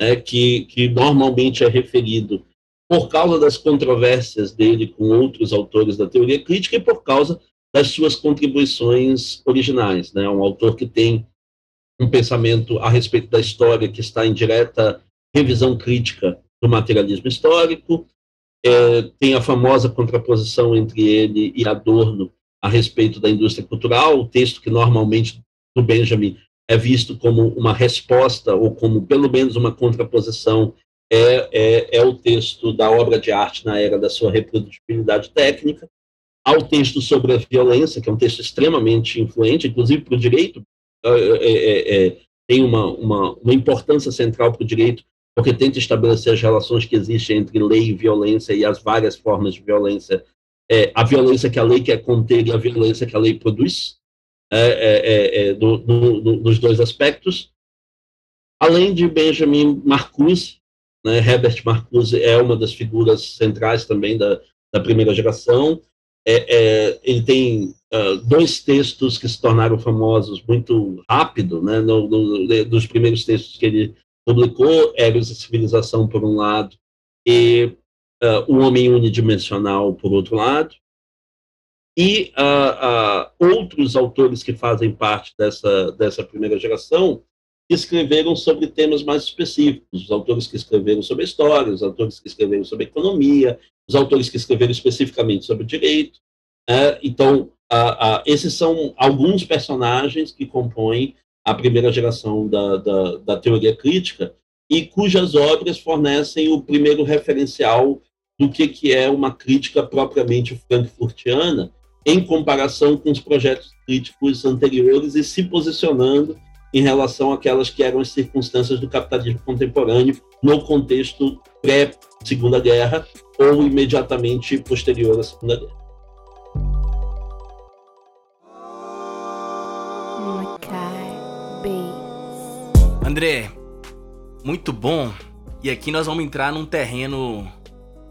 é, que, que normalmente é referido por causa das controvérsias dele com outros autores da teoria crítica e por causa das suas contribuições originais. Né? Um autor que tem um pensamento a respeito da história que está em direta revisão crítica do materialismo histórico. É, tem a famosa contraposição entre ele e Adorno a respeito da indústria cultural, o texto que normalmente do Benjamin é visto como uma resposta ou como pelo menos uma contraposição é, é, é o texto da obra de arte na era da sua reprodutibilidade técnica, ao texto sobre a violência, que é um texto extremamente influente, inclusive para o direito, é é, é, é, tem uma, uma, uma importância central para o direito, porque tenta estabelecer as relações que existem entre lei e violência e as várias formas de violência. É, a violência que a lei quer conter e a violência que a lei produz, do, do, do, dos dois aspectos. Além de Benjamin Marcuse, né, Herbert Marcuse é uma das figuras centrais também da, da primeira geração. É, é, ele tem uh, dois textos que se tornaram famosos muito rápido, né, no, no, dos primeiros textos que ele publicou, Eros e Civilização, por um lado, e uh, O Homem Unidimensional, por outro lado. E uh, outros autores que fazem parte dessa, dessa primeira geração escreveram sobre temas mais específicos, os autores que escreveram sobre história, os autores que escreveram sobre economia, os autores que escreveram especificamente sobre direito. É, então, a, a, esses são alguns personagens que compõem a primeira geração da, da, da, teoria crítica e cujas obras fornecem o primeiro referencial do que, que é uma crítica propriamente frankfurtiana em comparação com os projetos críticos anteriores e se posicionando em relação àquelas que eram as circunstâncias do capitalismo contemporâneo no contexto pré-Segunda Guerra ou imediatamente posterior à Segunda Guerra. André, muito bom. E aqui nós vamos entrar num terreno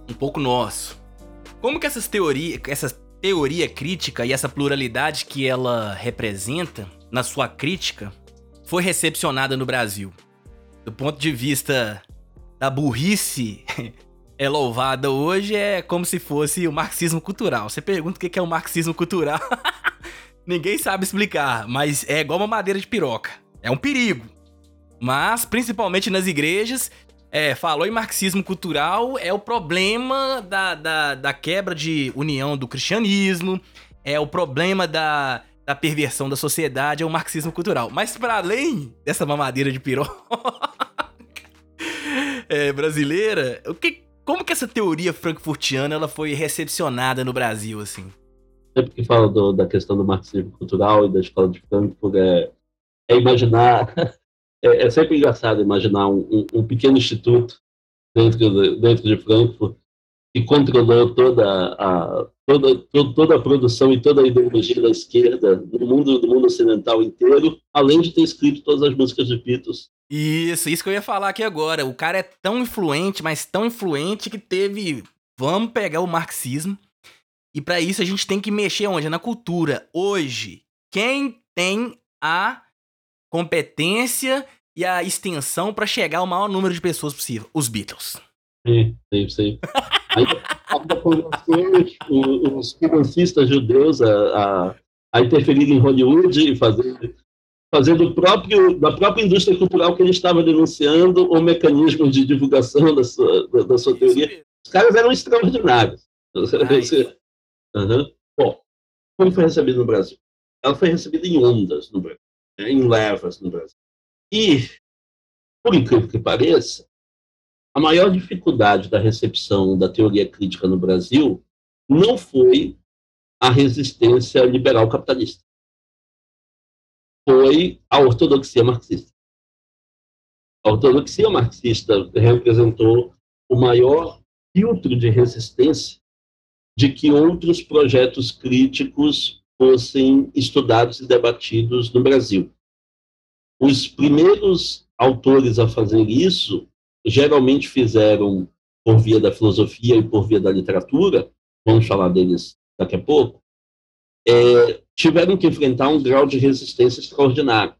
um pouco nosso. Como que essas teoria, essa teoria crítica e essa pluralidade que ela representa na sua crítica foi recepcionada no Brasil? Do ponto de vista da burrice é louvada hoje, é como se fosse o marxismo cultural. Você pergunta o que é o marxismo cultural? Ninguém sabe explicar, mas é igual uma madeira de piroca. É um perigo. Mas, principalmente nas igrejas, é, falou em marxismo cultural, é o problema da, da, da quebra de união do cristianismo, é o problema da, da perversão da sociedade, é o marxismo cultural. Mas para além dessa mamadeira de piroca é, brasileira, o que, como que essa teoria frankfurtiana ela foi recepcionada no Brasil, assim? Sempre que fala do, da questão do marxismo cultural e da escola de Frankfurt, é, é imaginar é, é sempre engraçado imaginar um, um, um, pequeno instituto dentro de, dentro de Frankfurt que controlou toda a toda, toda, a produção e toda a ideologia da esquerda no mundo do mundo ocidental inteiro, além de ter escrito todas as músicas de Beatles. Isso, isso que eu ia falar aqui agora. O cara é tão influente, mas tão influente que teve. Vamos pegar o marxismo. E para isso a gente tem que mexer onde? Na cultura. Hoje, quem tem a competência e a extensão para chegar ao maior número de pessoas possível. Os Beatles. Sim, sim, sim. Aí, os financistas judeus a, a, a, interferir em Hollywood e fazer, fazendo próprio, da própria indústria cultural que ele estava denunciando o mecanismo de divulgação da sua, da, da sua teoria. Os caras eram extraordinários. Uhum. Bom, como foi recebido no Brasil? Ela foi recebida em ondas no Brasil em levas no Brasil. E, por incrível que pareça, a maior dificuldade da recepção da teoria crítica no Brasil não foi a resistência liberal capitalista. Foi a ortodoxia marxista. A ortodoxia marxista representou o maior filtro de resistência de que outros projetos críticos fossem estudados e debatidos no Brasil. Os primeiros autores a fazer isso geralmente fizeram por via da filosofia e por via da literatura, vamos falar deles daqui a pouco, é, tiveram que enfrentar um grau de resistência extraordinário.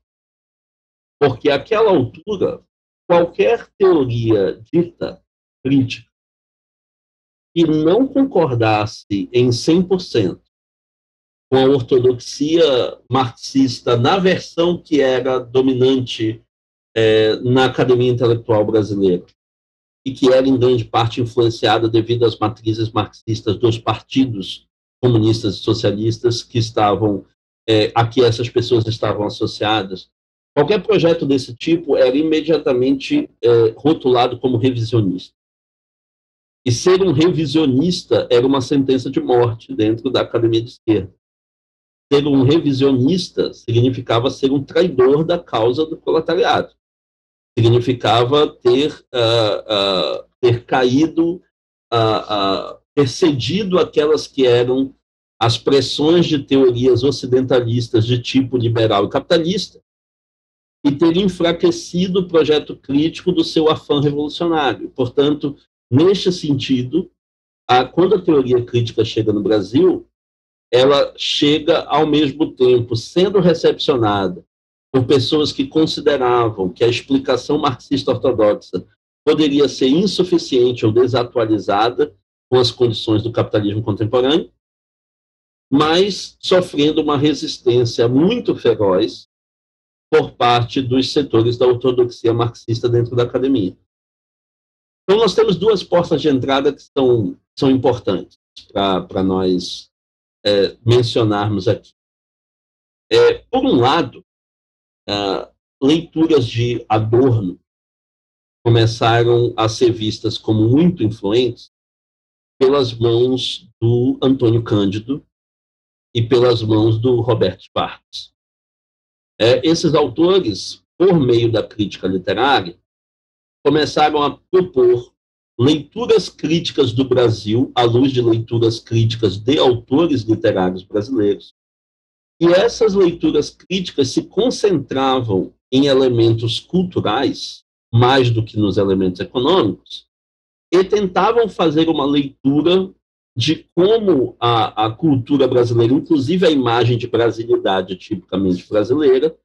Porque àquela altura, qualquer teoria dita crítica que não concordasse em 100% com a ortodoxia marxista na versão que era dominante é, na academia intelectual brasileira e que era em grande parte influenciada devido às matrizes marxistas dos partidos comunistas e socialistas que estavam é, a que essas pessoas estavam associadas. Qualquer projeto desse tipo era imediatamente é, rotulado como revisionista. E ser um revisionista era uma sentença de morte dentro da academia de esquerda ser um revisionista significava ser um traidor da causa do proletariado. Significava ter, uh, uh, ter caído, uh, ter cedido aquelas que eram as pressões de teorias ocidentalistas de tipo liberal e capitalista e ter enfraquecido o projeto crítico do seu afã revolucionário. Portanto, neste sentido, a, quando a teoria crítica chega no Brasil, ela chega ao mesmo tempo sendo recepcionada por pessoas que consideravam que a explicação marxista ortodoxa poderia ser insuficiente ou desatualizada com as condições do capitalismo contemporâneo, mas sofrendo uma resistência muito feroz por parte dos setores da ortodoxia marxista dentro da academia. Então, nós temos duas portas de entrada que são, são importantes para nós é, mencionarmos aqui. É, por um lado, é, leituras de Adorno começaram a ser vistas como muito influentes pelas mãos do Antônio Cândido e pelas mãos do Roberto Sparks. É, esses autores, por meio da crítica literária, começaram a propor leituras críticas do Brasil à luz de leituras críticas de autores literários brasileiros. E essas leituras críticas se concentravam em elementos culturais, mais do que nos elementos econômicos, e tentavam fazer uma leitura de como a, a cultura brasileira, inclusive a imagem de brasilidade tipicamente brasileira,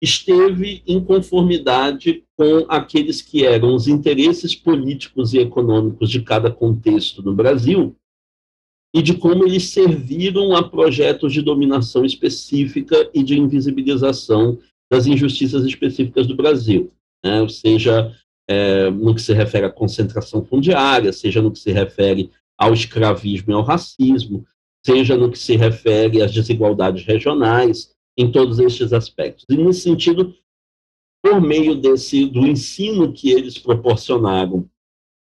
esteve em conformidade com aqueles que eram os interesses políticos e econômicos de cada contexto no Brasil e de como eles serviram a projetos de dominação específica e de invisibilização das injustiças específicas do Brasil, né? seja é, no que se refere à concentração fundiária, seja no que se refere ao escravismo e ao racismo, seja no que se refere às desigualdades regionais, em todos estes aspectos. E, nesse sentido, por meio desse do ensino que eles proporcionaram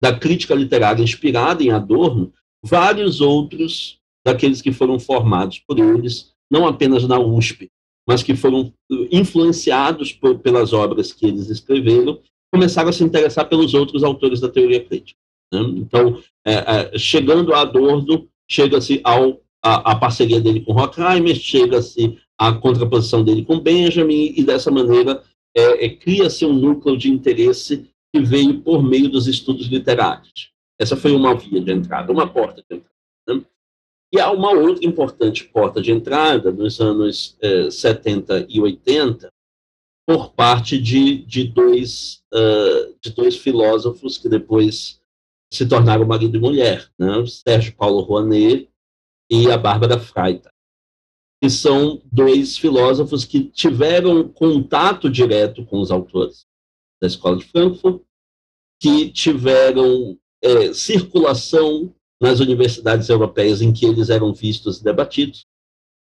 da crítica literária inspirada em Adorno, vários outros daqueles que foram formados por eles, não apenas na USP, mas que foram influenciados por, pelas obras que eles escreveram, começaram a se interessar pelos outros autores da teoria crítica. Né? Então, é, é, chegando a Adorno, chega-se ao a, a, parceria dele com Horkheimer, chega-se à contraposição dele com Benjamin, e dessa maneira é, é cria-se um núcleo de interesse que veio por meio dos estudos literários. Essa foi uma via de entrada, uma porta de entrada. Né? E há uma outra importante porta de entrada nos anos eh, 70 e 80, por parte de, de, dois, uh, de dois filósofos que depois se tornaram marido e mulher, né? Sérgio Paulo Rouanet e a Bárbara Freita, que são dois filósofos que tiveram contato direto com os autores da Escola de Frankfurt, que tiveram é, circulação nas universidades europeias em que eles eram vistos e debatidos,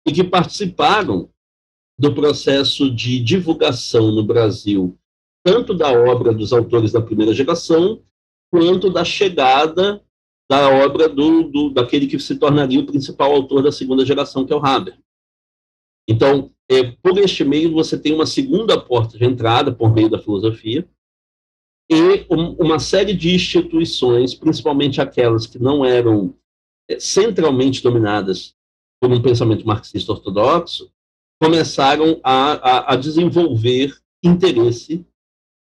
e que participaram do processo de divulgação no Brasil, tanto da obra dos autores da primeira geração, quanto da chegada da obra do, do, daquele que se tornaria o principal autor da segunda geração, que é o Haber. Então, é, por este meio, você tem uma segunda porta de entrada, por meio da filosofia, e uma série de instituições, principalmente aquelas que não eram é, centralmente dominadas por um pensamento marxista ortodoxo, começaram a, a, a desenvolver interesse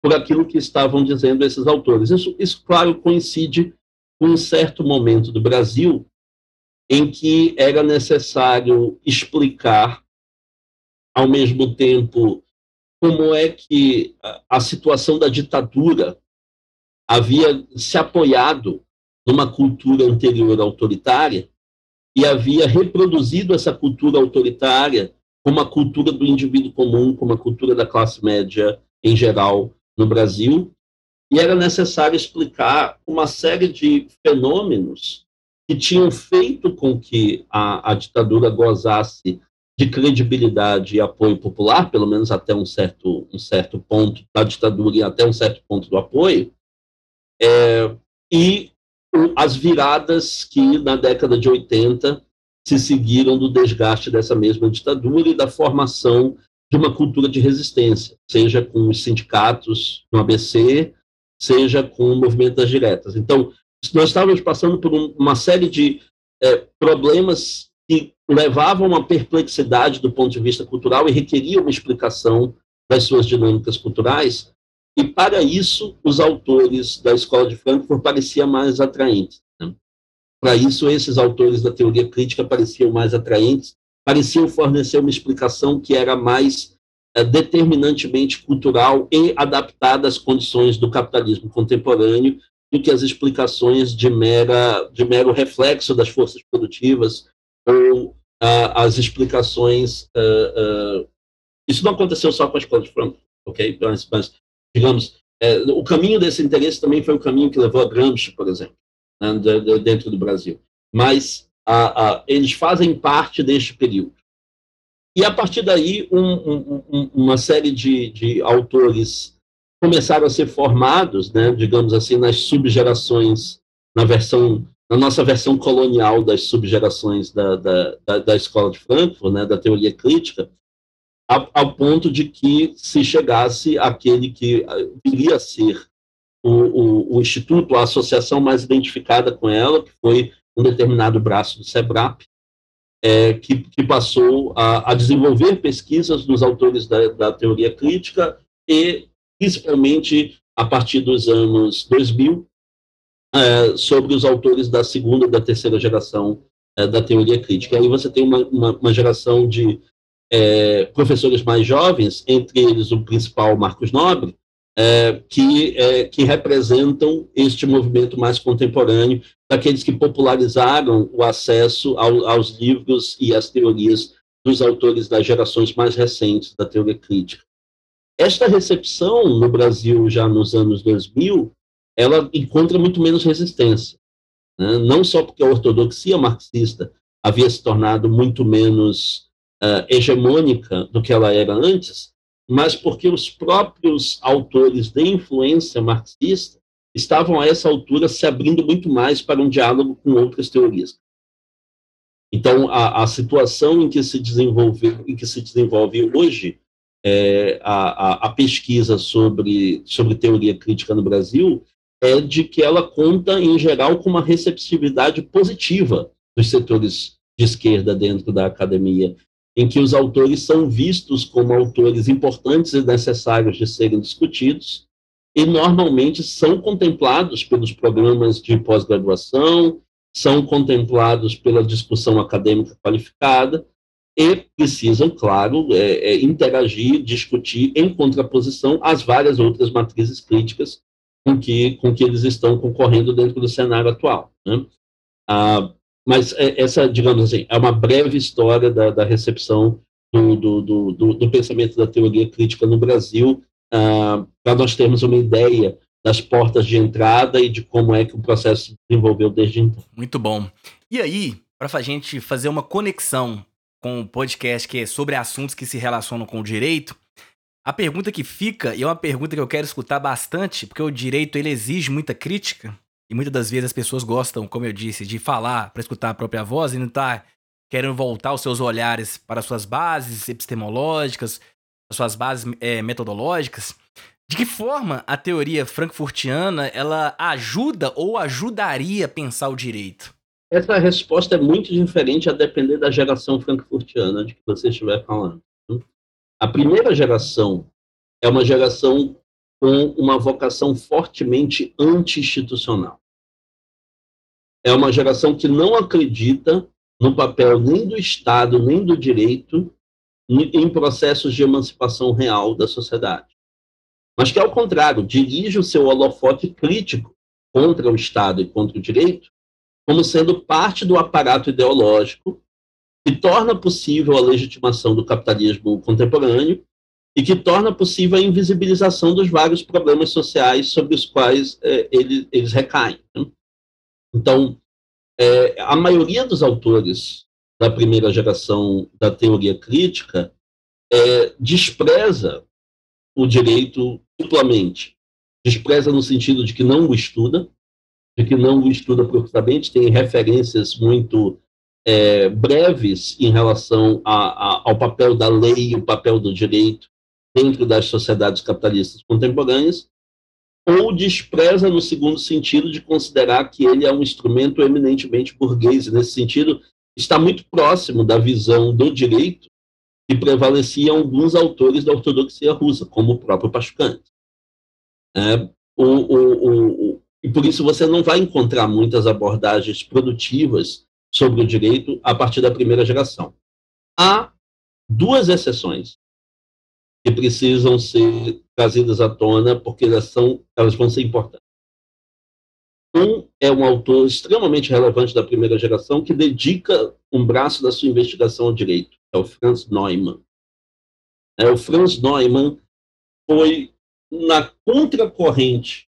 por aquilo que estavam dizendo esses autores. Isso, isso, claro, coincide com um certo momento do Brasil em que era necessário explicar, ao mesmo tempo, como é que a situação da ditadura havia se apoiado numa cultura anterior autoritária e havia reproduzido essa cultura autoritária como a cultura do indivíduo comum, como a cultura da classe média em geral no Brasil, e era necessário explicar uma série de fenômenos que tinham feito com que a, a ditadura gozasse de credibilidade e apoio popular, pelo menos até um certo, um certo ponto da ditadura e até um certo ponto do apoio, é, e as viradas que na década de 80 se seguiram do desgaste dessa mesma ditadura e da formação de uma cultura de resistência, seja com os sindicatos no ABC, seja com o movimento das diretas. Então, nós estávamos passando por um, uma série de é, problemas que levavam a uma perplexidade do ponto de vista cultural e requeriam uma explicação das suas dinâmicas culturais, e para isso os autores da Escola de Frankfurt pareciam mais atraentes. Para isso, esses autores da teoria crítica pareciam mais atraentes, pareciam fornecer uma explicação que era mais é, determinantemente cultural e adaptada às condições do capitalismo contemporâneo do que as explicações de, mera, de mero reflexo das forças produtivas ou as explicações. Uh, uh, isso não aconteceu só com a escola de Frankfurt, ok? Mas, mas digamos, é, o caminho desse interesse também foi o caminho que levou a Gramsci, por exemplo, dentro do Brasil. Mas a, a, eles fazem parte deste período. E a partir daí, um, um, um, uma série de, de autores começaram a ser formados, né, digamos assim, nas subgerações, na versão na nossa versão colonial das subgerações da, da, da, da escola de Frankfurt, né, da teoria crítica, ao, ao, ponto de que se chegasse aquele que eh, viria a ser o, o, o, instituto, a associação mais identificada com ela, que foi um determinado braço do SEBRAP, é, que, que, passou a, a, desenvolver pesquisas dos autores da, da, teoria crítica e, principalmente, a partir dos anos 2000, é, sobre os autores da segunda e da terceira geração é, da teoria crítica. Aí você tem uma, uma, uma geração de é, professores mais jovens, entre eles o principal Marcos Nobre, é, que, é, que representam este movimento mais contemporâneo, daqueles que popularizaram o acesso ao, aos livros e às teorias dos autores das gerações mais recentes da teoria crítica. Esta recepção no Brasil já nos anos 2000, ela encontra muito menos resistência. Né? Não só porque a ortodoxia marxista havia se tornado muito menos uh, hegemônica do que ela era antes, mas porque os próprios autores de influência marxista estavam a essa altura se abrindo muito mais para um diálogo com outras teorias. Então, a, a situação em que se desenvolve, em que se desenvolve hoje é, a, a, a, pesquisa sobre, sobre teoria crítica no Brasil é de que ela conta, em geral, com uma receptividade positiva dos setores de esquerda dentro da academia em que os autores são vistos como autores importantes e necessários de serem discutidos, e normalmente são contemplados pelos programas de pós-graduação, são contemplados pela discussão acadêmica qualificada, e precisam, claro, é, é, interagir, discutir em contraposição às várias outras matrizes críticas com que, com que eles estão concorrendo dentro do cenário atual. Né? Ah, mas é, essa, digamos assim, é uma breve história da, da recepção do, do, do, do, pensamento da teoria crítica no Brasil, ah, para nós termos uma ideia das portas de entrada e de como é que o processo se desenvolveu desde então. Muito bom. E aí, para a gente fazer uma conexão com o podcast que é sobre assuntos que se relacionam com o direito, a pergunta que fica, e é uma pergunta que eu quero escutar bastante, porque o direito ele exige muita crítica, e muitas das vezes as pessoas gostam, como eu disse, de falar para escutar a própria voz e não tá querendo voltar os seus olhares para suas bases epistemológicas, suas bases é, metodológicas. De que forma a teoria frankfurtiana ela ajuda ou ajudaria a pensar o direito? Essa resposta é muito diferente a depender da geração frankfurtiana de que você estiver falando. A primeira geração é uma geração com uma vocação fortemente anti-institucional. É uma geração que não acredita no papel nem do Estado, nem do direito em processos de emancipação real da sociedade. Mas que, ao contrário, dirige o seu holofote crítico contra o Estado e contra o direito como sendo parte do aparato ideológico que torna possível a legitimação do capitalismo contemporâneo e que torna possível a invisibilização dos vários problemas sociais sobre os quais é, eles, eles recaem. Né? Então, é, a maioria dos autores da primeira geração da teoria crítica é, despreza o direito duplamente. Despreza no sentido de que não o estuda, de que não o estuda profundamente, tem referências muito é, breves em relação a, a, ao papel da lei e o papel do direito dentro das sociedades capitalistas contemporâneas, ou despreza no segundo sentido de considerar que ele é um instrumento eminentemente burguês, nesse sentido está muito próximo da visão do direito que prevalecia alguns autores da ortodoxia russa, como o próprio Pashukan. É, o, o, o, e por isso você não vai encontrar muitas abordagens produtivas sobre o direito a partir da primeira geração. Há duas exceções que precisam ser trazidas à tona porque elas, são, elas vão ser importantes. Um é um autor extremamente relevante da primeira geração que dedica um braço da sua investigação ao direito, é o Franz Neumann. É, o Franz Neumann foi na contracorrente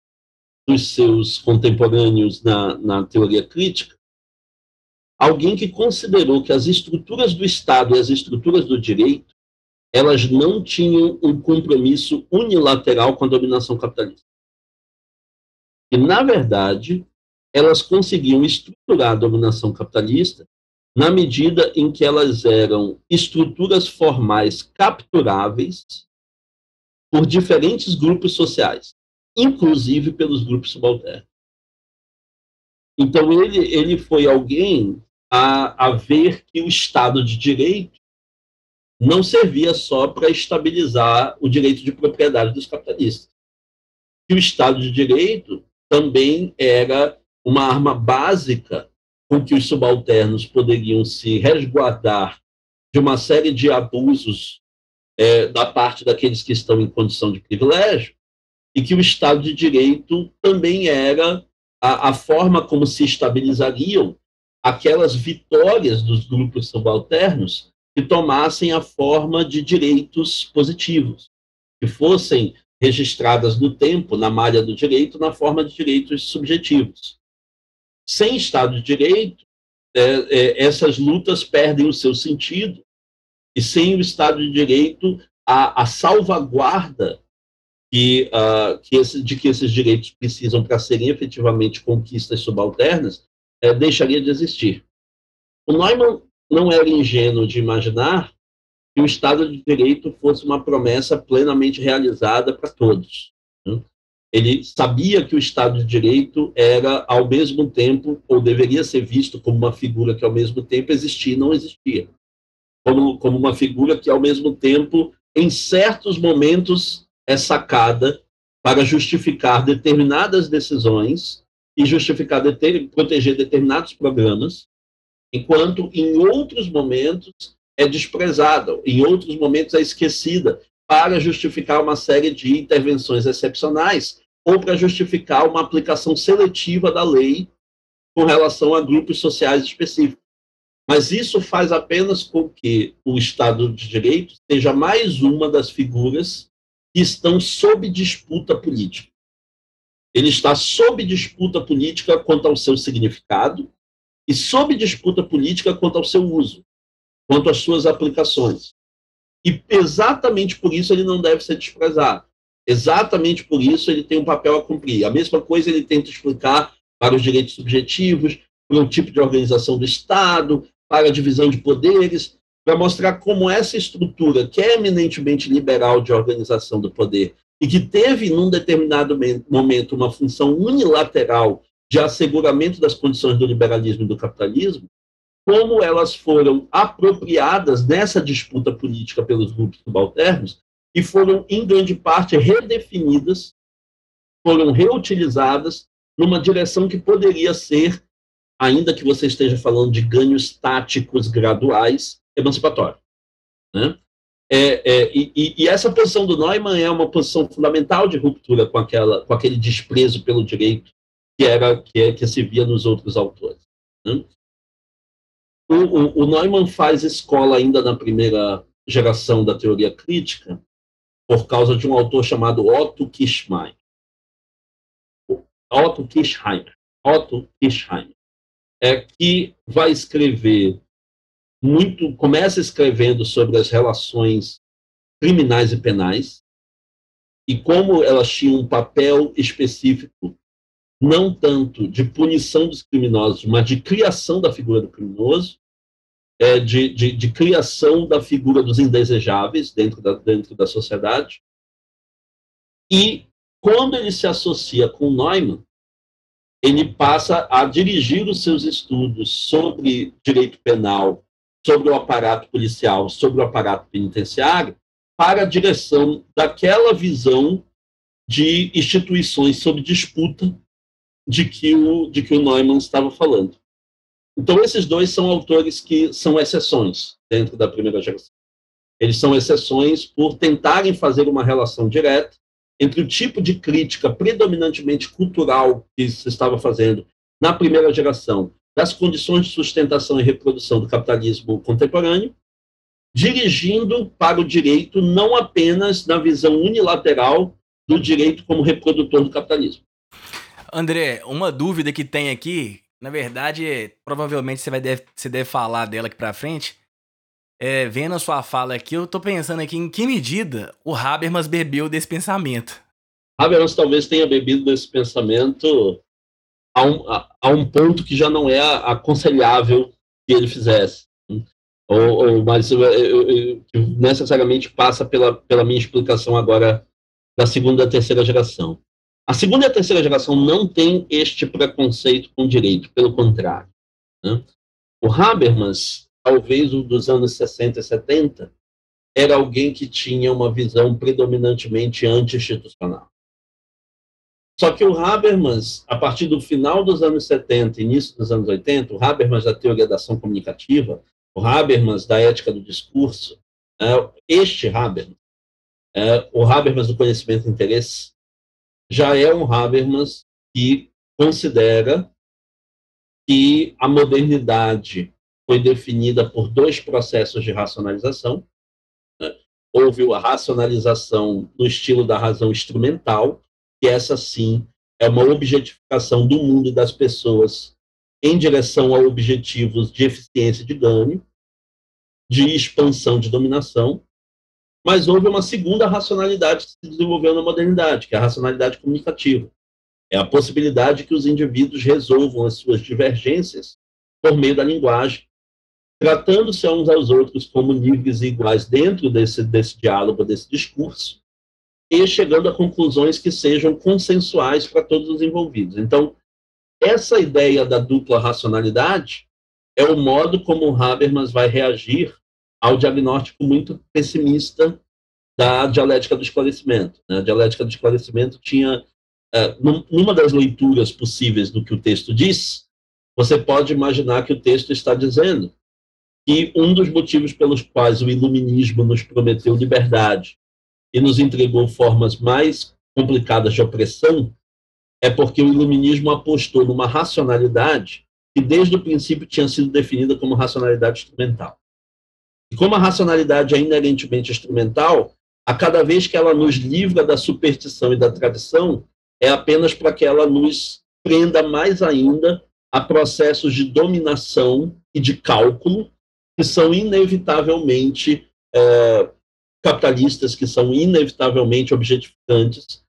dos seus contemporâneos na, na teoria crítica, alguém que considerou que as estruturas do Estado e as estruturas do direito elas não tinham um compromisso unilateral com a dominação capitalista. E, na verdade, elas conseguiam estruturar a dominação capitalista na medida em que elas eram estruturas formais capturáveis por diferentes grupos sociais, inclusive pelos grupos subalternos. Então, ele, ele foi alguém a, a ver que o Estado de Direito não servia só para estabilizar o direito de propriedade dos capitalistas. Que o Estado de Direito também era uma arma básica com que os subalternos poderiam se resguardar de uma série de abusos é, da parte daqueles que estão em condição de privilégio, e que o Estado de Direito também era a, a forma como se estabilizariam aquelas vitórias dos grupos subalternos que tomassem a forma de direitos positivos, que fossem registradas no tempo, na malha do direito, na forma de direitos subjetivos. Sem Estado de Direito, é, é, essas lutas perdem o seu sentido, e sem o Estado de Direito, a, a salvaguarda que, uh, que esse, de que esses direitos precisam para serem efetivamente conquistas subalternas, é, deixaria de existir. O Neumann não era ingênuo de imaginar que o Estado de Direito fosse uma promessa plenamente realizada para todos. Né? Ele sabia que o Estado de Direito era, ao mesmo tempo, ou deveria ser visto como uma figura que, ao mesmo tempo, existia e não existia. Como, como uma figura que, ao mesmo tempo, em certos momentos, é sacada para justificar determinadas decisões e justificar proteger determinados programas, enquanto em outros momentos é desprezada, em outros momentos é esquecida para justificar uma série de intervenções excepcionais ou para justificar uma aplicação seletiva da lei com relação a grupos sociais específicos. Mas isso faz apenas com que o Estado de Direito seja mais uma das figuras que estão sob disputa política. Ele está sob disputa política quanto ao seu significado e sob disputa política quanto ao seu uso, quanto às suas aplicações. E exatamente por isso ele não deve ser desprezado. Exatamente por isso ele tem um papel a cumprir. A mesma coisa ele tenta explicar para os direitos subjetivos, para o tipo de organização do Estado, para a divisão de poderes para mostrar como essa estrutura, que é eminentemente liberal de organização do poder, e que teve, num determinado momento, uma função unilateral de asseguramento das condições do liberalismo e do capitalismo, como elas foram apropriadas nessa disputa política pelos grupos subalternos e foram, em grande parte, redefinidas, foram reutilizadas numa direção que poderia ser, ainda que você esteja falando de ganhos táticos graduais, emancipatório. Né? É, é, e, e, essa posição do Neumann é uma posição fundamental de ruptura com, aquela, com aquele desprezo pelo direito que era que, é, que se via nos outros autores. Né? O, o, o, Neumann faz escola ainda na primeira geração da teoria crítica por causa de um autor chamado Otto Kirchmeier. Otto Kirchheimer. Otto Kirchheimer. É, que vai escrever muito começa escrevendo sobre as relações criminais e penais e como elas tinham um papel específico não tanto de punição dos criminosos, mas de criação da figura do criminoso, é, de, de, de, criação da figura dos indesejáveis dentro da, dentro da sociedade. E quando ele se associa com Neumann, ele passa a dirigir os seus estudos sobre direito penal sobre o aparato policial, sobre o aparato penitenciário, para a direção daquela visão de instituições sob disputa de que o, de que o Neumann estava falando. Então, esses dois são autores que são exceções dentro da primeira geração. Eles são exceções por tentarem fazer uma relação direta entre o tipo de crítica predominantemente cultural que se estava fazendo na primeira geração das condições de sustentação e reprodução do capitalismo contemporâneo, dirigindo para o direito não apenas na visão unilateral do direito como reprodutor do capitalismo. André, uma dúvida que tem aqui, na verdade, provavelmente você vai deve, você deve falar dela aqui para frente. É, vendo a sua fala aqui, eu tô pensando aqui em que medida o Habermas bebeu desse pensamento. Habermas talvez tenha bebido desse pensamento a um, a, a um ponto que já não é aconselhável que ele fizesse. Ou, ou mas eu, eu, eu, necessariamente passa pela, pela minha explicação agora da segunda e terceira geração. A segunda e a terceira geração não tem este preconceito com direito, pelo contrário. Né? O Habermas, talvez o dos anos 60 e 70, era alguém que tinha uma visão predominantemente anti-institucional. Só que o Habermas, a partir do final dos anos 70, início dos anos 80, o Habermas da teoria da ação comunicativa, o Habermas da ética do discurso, é, este Habermas, é, o Habermas do conhecimento e interesse, já é um Habermas que considera que a modernidade foi definida por dois processos de racionalização. Né? Houve a racionalização no estilo da razão instrumental, que essa sim é uma objetificação do mundo e das pessoas em direção a objetivos de eficiência de ganho, de expansão de dominação, mas houve uma segunda racionalidade que se desenvolveu na modernidade, que é a racionalidade comunicativa. É a possibilidade que os indivíduos resolvam as suas divergências por meio da linguagem, tratando-se uns aos outros como e iguais dentro desse, desse diálogo, desse discurso, e chegando a conclusões que sejam consensuais para todos os envolvidos. Então, essa ideia da dupla racionalidade é o modo como Habermas vai reagir ao diagnóstico muito pessimista da dialética do esclarecimento. Né? A dialética do esclarecimento tinha, é, numa das leituras possíveis do que o texto diz, você pode imaginar que o texto está dizendo que um dos motivos pelos quais o iluminismo nos prometeu liberdade e nos entregou formas mais complicadas de opressão, é porque o iluminismo apostou numa racionalidade que desde o princípio tinha sido definida como racionalidade instrumental. E como a racionalidade é inerentemente instrumental, a cada vez que ela nos livra da superstição e da tradição, é apenas para que ela nos prenda mais ainda a processos de dominação e de cálculo que são inevitavelmente é, capitalistas que são inevitavelmente objetificantes.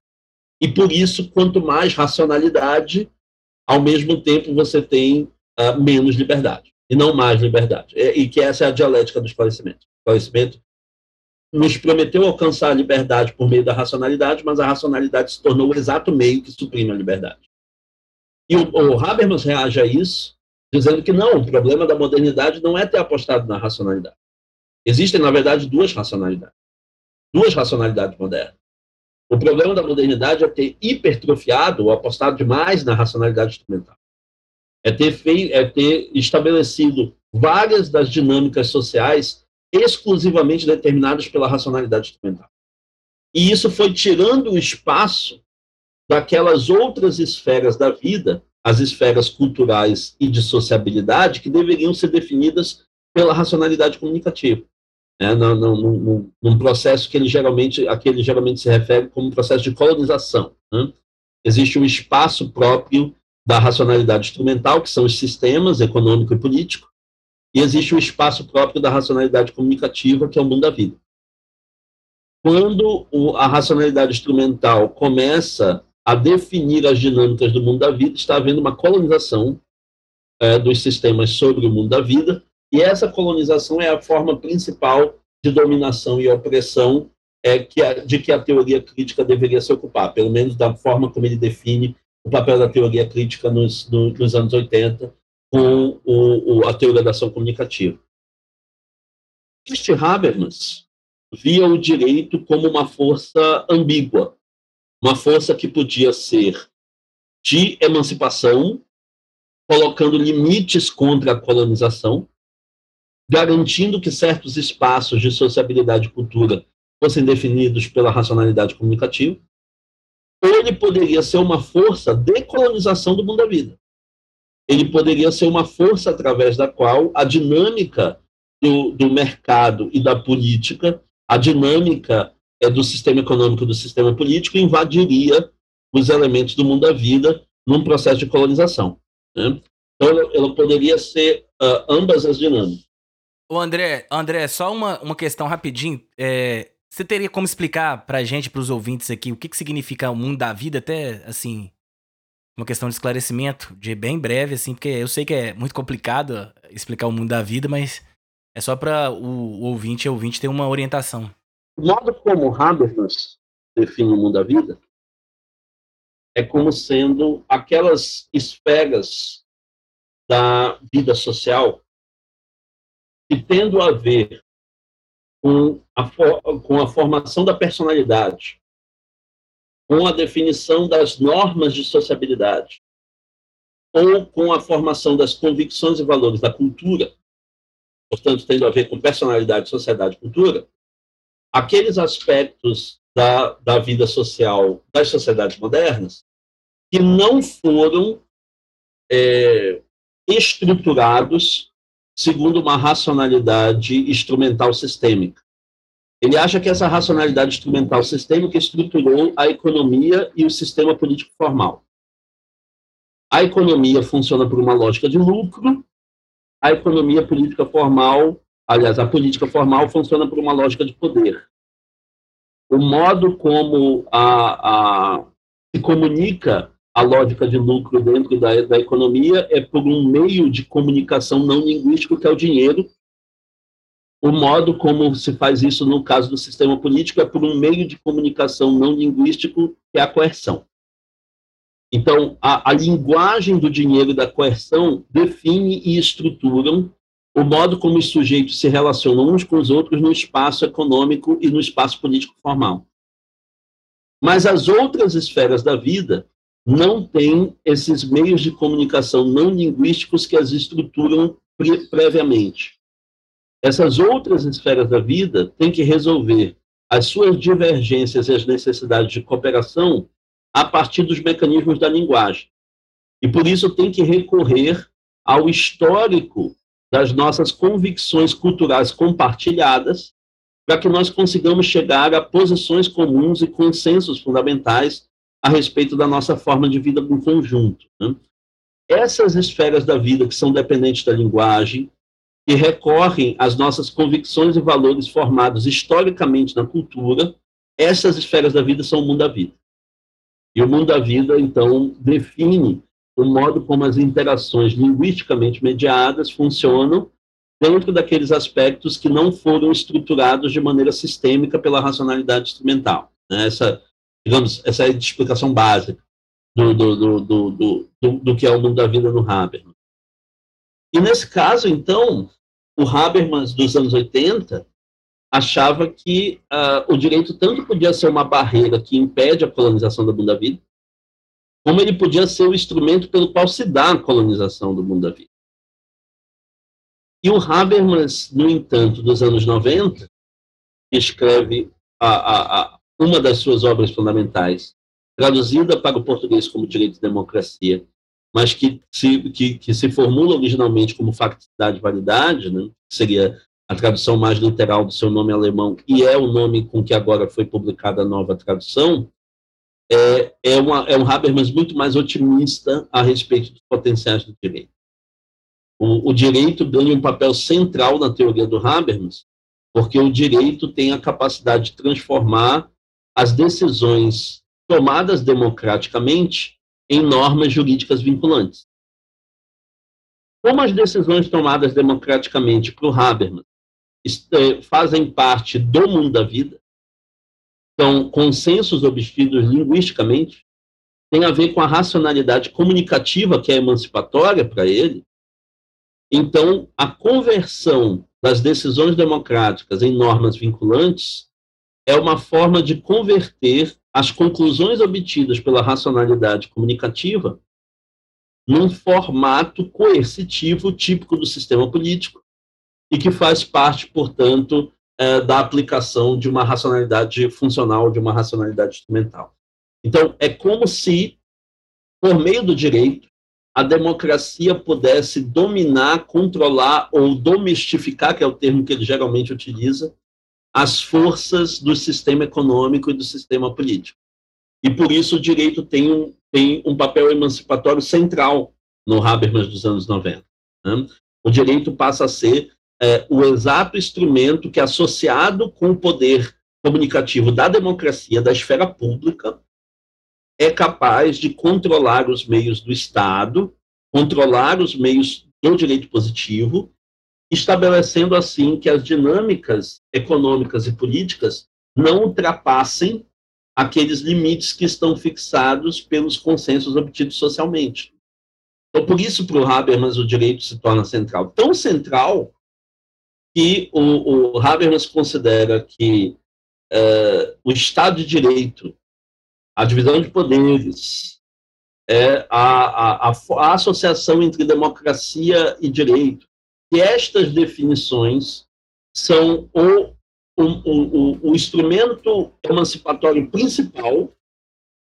E por isso, quanto mais racionalidade, ao mesmo tempo você tem uh, menos liberdade, e não mais liberdade. E, que essa é a dialética do esclarecimento. O esclarecimento nos prometeu alcançar a liberdade por meio da racionalidade, mas a racionalidade se tornou o exato meio que suprime a liberdade. E o, o Habermas reage a isso, dizendo que não, o problema da modernidade não é ter apostado na racionalidade. Existem, na verdade, duas racionalidades duas racionalidades modernas. O problema da modernidade é ter hipertrofiado ou apostado demais na racionalidade instrumental. É ter, feito, é ter estabelecido várias das dinâmicas sociais exclusivamente determinadas pela racionalidade instrumental. E isso foi tirando o espaço daquelas outras esferas da vida, as esferas culturais e de sociabilidade, que deveriam ser definidas pela racionalidade comunicativa né, num, num, processo que ele geralmente, a que ele geralmente se refere como um processo de colonização. Né? Existe um espaço próprio da racionalidade instrumental, que são os sistemas econômico e político, e existe o espaço próprio da racionalidade comunicativa, que é o mundo da vida. Quando a racionalidade instrumental começa a definir as dinâmicas do mundo da vida, está havendo uma colonização é, dos sistemas sobre o mundo da vida, e essa colonização é a forma principal de dominação e opressão é, que a, de que a teoria crítica deveria se ocupar, pelo menos da forma como ele define o papel da teoria crítica nos, no, nos anos 80, com o, o, a teoria da ação comunicativa. Este Habermas via o direito como uma força ambígua, uma força que podia ser de emancipação, colocando limites contra a colonização, garantindo que certos espaços de sociabilidade e cultura fossem definidos pela racionalidade comunicativa, ele poderia ser uma força de colonização do mundo da vida. Ele poderia ser uma força através da qual a dinâmica do, do mercado e da política, a dinâmica é, do sistema econômico do sistema político invadiria os elementos do mundo da vida num processo de colonização. Né? Então, ela, poderia ser uh, ambas as dinâmicas. O André, André, só uma, uma questão rapidinho. É, você teria como explicar pra gente, pros ouvintes aqui, o que, que significa o mundo da vida, até assim, uma questão de esclarecimento, de bem breve, assim, porque eu sei que é muito complicado explicar o mundo da vida, mas é só para o, o ouvinte e ouvinte ter uma orientação. O modo como Habermas define o mundo da vida é como sendo aquelas esferas da vida social que tendo a ver com a, com a formação da personalidade, com a definição das normas de sociabilidade, ou com a formação das convicções e valores da cultura, portanto, tendo a ver com personalidade, sociedade e cultura, aqueles aspectos da, da vida social das sociedades modernas que não foram é, estruturados segundo uma racionalidade instrumental sistêmica. Ele acha que essa racionalidade instrumental sistêmica estruturou a economia e o sistema político formal. A economia funciona por uma lógica de lucro, a economia política formal, aliás, a política formal funciona por uma lógica de poder. O modo como a, a se comunica a lógica de lucro dentro da, da economia é por um meio de comunicação não linguístico, que é o dinheiro. O modo como se faz isso no caso do sistema político é por um meio de comunicação não linguístico, que é a coerção. Então, a, a linguagem do dinheiro e da coerção define e estruturam o modo como os sujeitos se relacionam uns com os outros no espaço econômico e no espaço político formal. Mas as outras esferas da vida não têm esses meios de comunicação não linguísticos que as estruturam pre previamente. Essas outras esferas da vida têm que resolver as suas divergências e as necessidades de cooperação a partir dos mecanismos da linguagem. E por isso tem que recorrer ao histórico das nossas convicções culturais compartilhadas, para que nós consigamos chegar a posições comuns e consensos fundamentais a respeito da nossa forma de vida em conjunto. Né? Essas esferas da vida que são dependentes da linguagem, que recorrem às nossas convicções e valores formados historicamente na cultura, essas esferas da vida são o mundo da vida. E o mundo da vida, então, define o modo como as interações linguisticamente mediadas funcionam dentro daqueles aspectos que não foram estruturados de maneira sistêmica pela racionalidade instrumental. Né? Essa digamos, essa é a explicação básica do, do, do, do, do, que é o mundo da vida no Habermas. E nesse caso, então, o Habermas dos anos 80 achava que uh, o direito tanto podia ser uma barreira que impede a colonização do mundo da vida, como ele podia ser o instrumento pelo qual se dá a colonização do mundo da vida. E o Habermas, no entanto, dos anos 90, escreve a, a, uma das suas obras fundamentais, traduzida para o português como Direito e Democracia, mas que se, que, que se formula originalmente como Facticidade e Validade, né, seria a tradução mais literal do seu nome alemão, e é o nome com que agora foi publicada a nova tradução, é, é, uma, é um Habermas muito mais otimista a respeito dos potenciais do direito. O, o direito ganha um papel central na teoria do Habermas, porque o direito tem a capacidade de transformar as decisões tomadas democraticamente em normas jurídicas vinculantes. Como as decisões tomadas democraticamente para o Habermas eh, fazem parte do mundo da vida, são consensos obtidos linguisticamente, tem a ver com a racionalidade comunicativa que é emancipatória para ele. Então, a conversão das decisões democráticas em normas vinculantes é uma forma de converter as conclusões obtidas pela racionalidade comunicativa num formato coercitivo típico do sistema político e que faz parte, portanto, é, da aplicação de uma racionalidade funcional, de uma racionalidade instrumental. Então, é como se, por meio do direito, a democracia pudesse dominar, controlar ou domestificar, que é o termo que ele geralmente utiliza, as forças do sistema econômico e do sistema político. E por isso o direito tem um, tem um papel emancipatório central no Habermas dos anos 90. Né? O direito passa a ser é, o exato instrumento que, associado com o poder comunicativo da democracia, da esfera pública, é capaz de controlar os meios do Estado, controlar os meios do direito positivo estabelecendo assim que as dinâmicas econômicas e políticas não ultrapassem aqueles limites que estão fixados pelos consensos obtidos socialmente. Então, por isso, para o Habermas, o direito se torna central. Tão central que o, o Habermas considera que é, o Estado de Direito, a divisão de poderes, é, a, a, a, associação entre democracia e direito, que estas definições são o, o, o, o instrumento emancipatório principal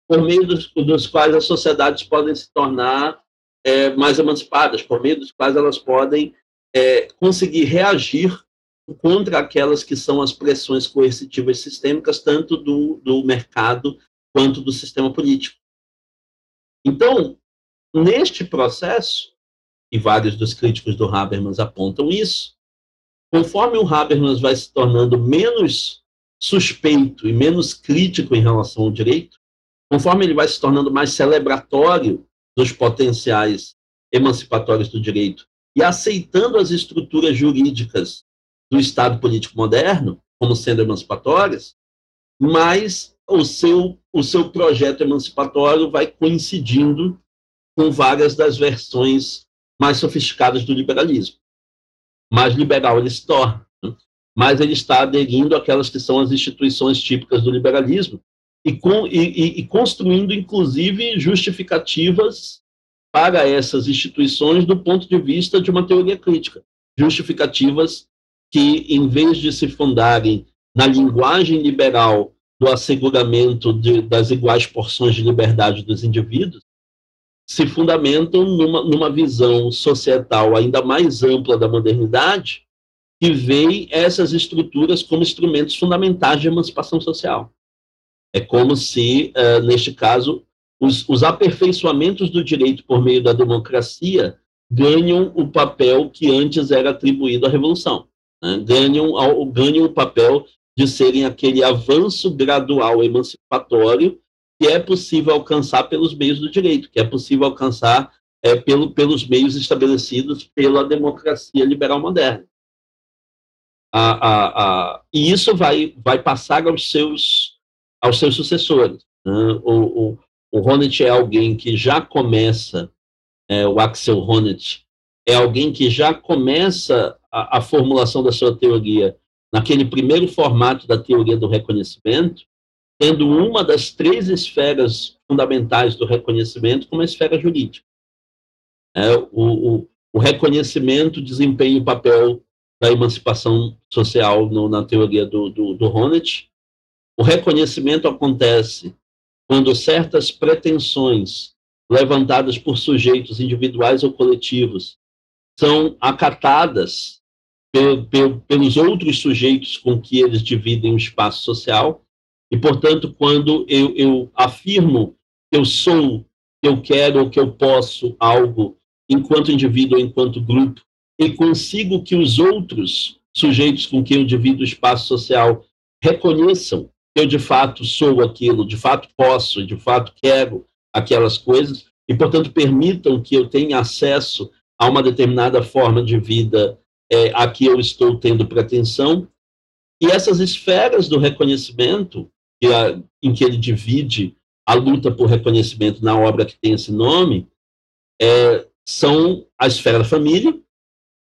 por meio dos, dos quais as sociedades podem se tornar é, mais emancipadas, por meio dos quais elas podem é, conseguir reagir contra aquelas que são as pressões coercitivas sistêmicas, tanto do, do mercado quanto do sistema político. Então, neste processo, e vários dos críticos do Habermas apontam isso, conforme o Habermas vai se tornando menos suspeito e menos crítico em relação ao direito, conforme ele vai se tornando mais celebratório dos potenciais emancipatórios do direito e aceitando as estruturas jurídicas do Estado político moderno como sendo emancipatórias, mas o seu, o seu projeto emancipatório vai coincidindo com várias das versões mais sofisticadas do liberalismo. Mais liberal ele se torna, né? mas ele está aderindo àquelas que são as instituições típicas do liberalismo e, com, e, e construindo, inclusive, justificativas para essas instituições do ponto de vista de uma teoria crítica. Justificativas que, em vez de se fundarem na linguagem liberal do asseguramento de, das iguais porções de liberdade dos indivíduos, se fundamentam numa, numa visão societal ainda mais ampla da modernidade, que vê essas estruturas como instrumentos fundamentais de emancipação social. É como se, uh, neste caso, os, os aperfeiçoamentos do direito por meio da democracia ganham o papel que antes era atribuído à revolução. Né? Ganham, ganham o papel de serem aquele avanço gradual emancipatório que é possível alcançar pelos meios do direito, que é possível alcançar é, pelo, pelos meios estabelecidos pela democracia liberal moderna. A, a, a, e isso vai, vai passar aos seus, aos seus sucessores. Né? O, o, o Honneth é alguém que já começa, é, o Axel Honneth, é alguém que já começa a, a, formulação da sua teoria naquele primeiro formato da teoria do reconhecimento, tendo uma das três esferas fundamentais do reconhecimento como a esfera jurídica. É, o, o, o, reconhecimento desempenha o papel da emancipação social no, na teoria do, do, do Honneth. O reconhecimento acontece quando certas pretensões levantadas por sujeitos individuais ou coletivos são acatadas pelos outros sujeitos com que eles dividem o espaço social, e, portanto, quando eu, eu afirmo que eu sou, que eu quero ou que eu posso algo enquanto indivíduo ou enquanto grupo, e consigo que os outros sujeitos com quem eu divido o espaço social reconheçam eu de fato sou aquilo, de fato posso, de fato quero aquelas coisas, e, portanto, permitam que eu tenha acesso a uma determinada forma de vida é, a que eu estou tendo pretensão. E essas esferas do reconhecimento, que a, em que ele divide a luta por reconhecimento na obra que tem esse nome, é, são a esfera da família,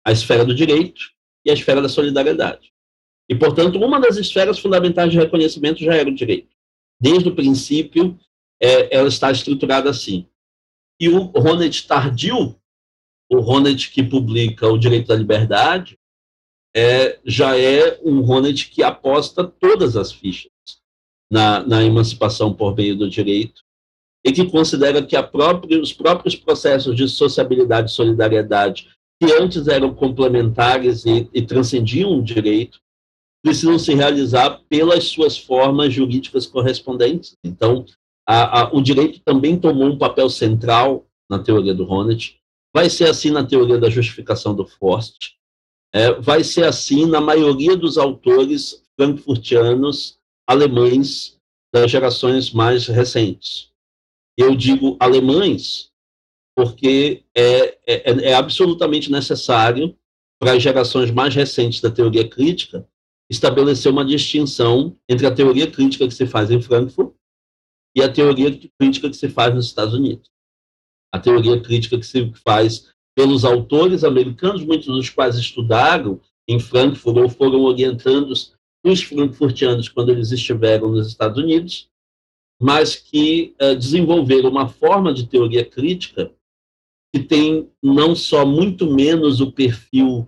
a esfera do direito e a esfera da solidariedade. E, portanto, uma das esferas fundamentais de reconhecimento já era o direito. Desde o princípio, é, ela está estruturada assim. E o Ronet tardio, o Ronet que publica O Direito da Liberdade, é, já é um Ronet que aposta todas as fichas na, na emancipação por meio do direito e que considera que própria, os próprios processos de sociabilidade e solidariedade, que antes eram complementares e, e transcendiam o direito, precisam se realizar pelas suas formas jurídicas correspondentes. Então, a, a, o direito também tomou um papel central na teoria do Honneth, vai ser assim na teoria da justificação do Forst, é, vai ser assim na maioria dos autores frankfurtianos alemães das gerações mais recentes. Eu digo alemães porque é, é, é absolutamente necessário para as gerações mais recentes da teoria crítica estabeleceu uma distinção entre a teoria crítica que se faz em Frankfurt e a teoria crítica que se faz nos Estados Unidos. A teoria crítica que se faz pelos autores americanos, muitos dos quais estudaram em Frankfurt ou foram orientando os frankfurtianos quando eles estiveram nos Estados Unidos, mas que uh, desenvolveram uma forma de teoria crítica que tem não só muito menos o perfil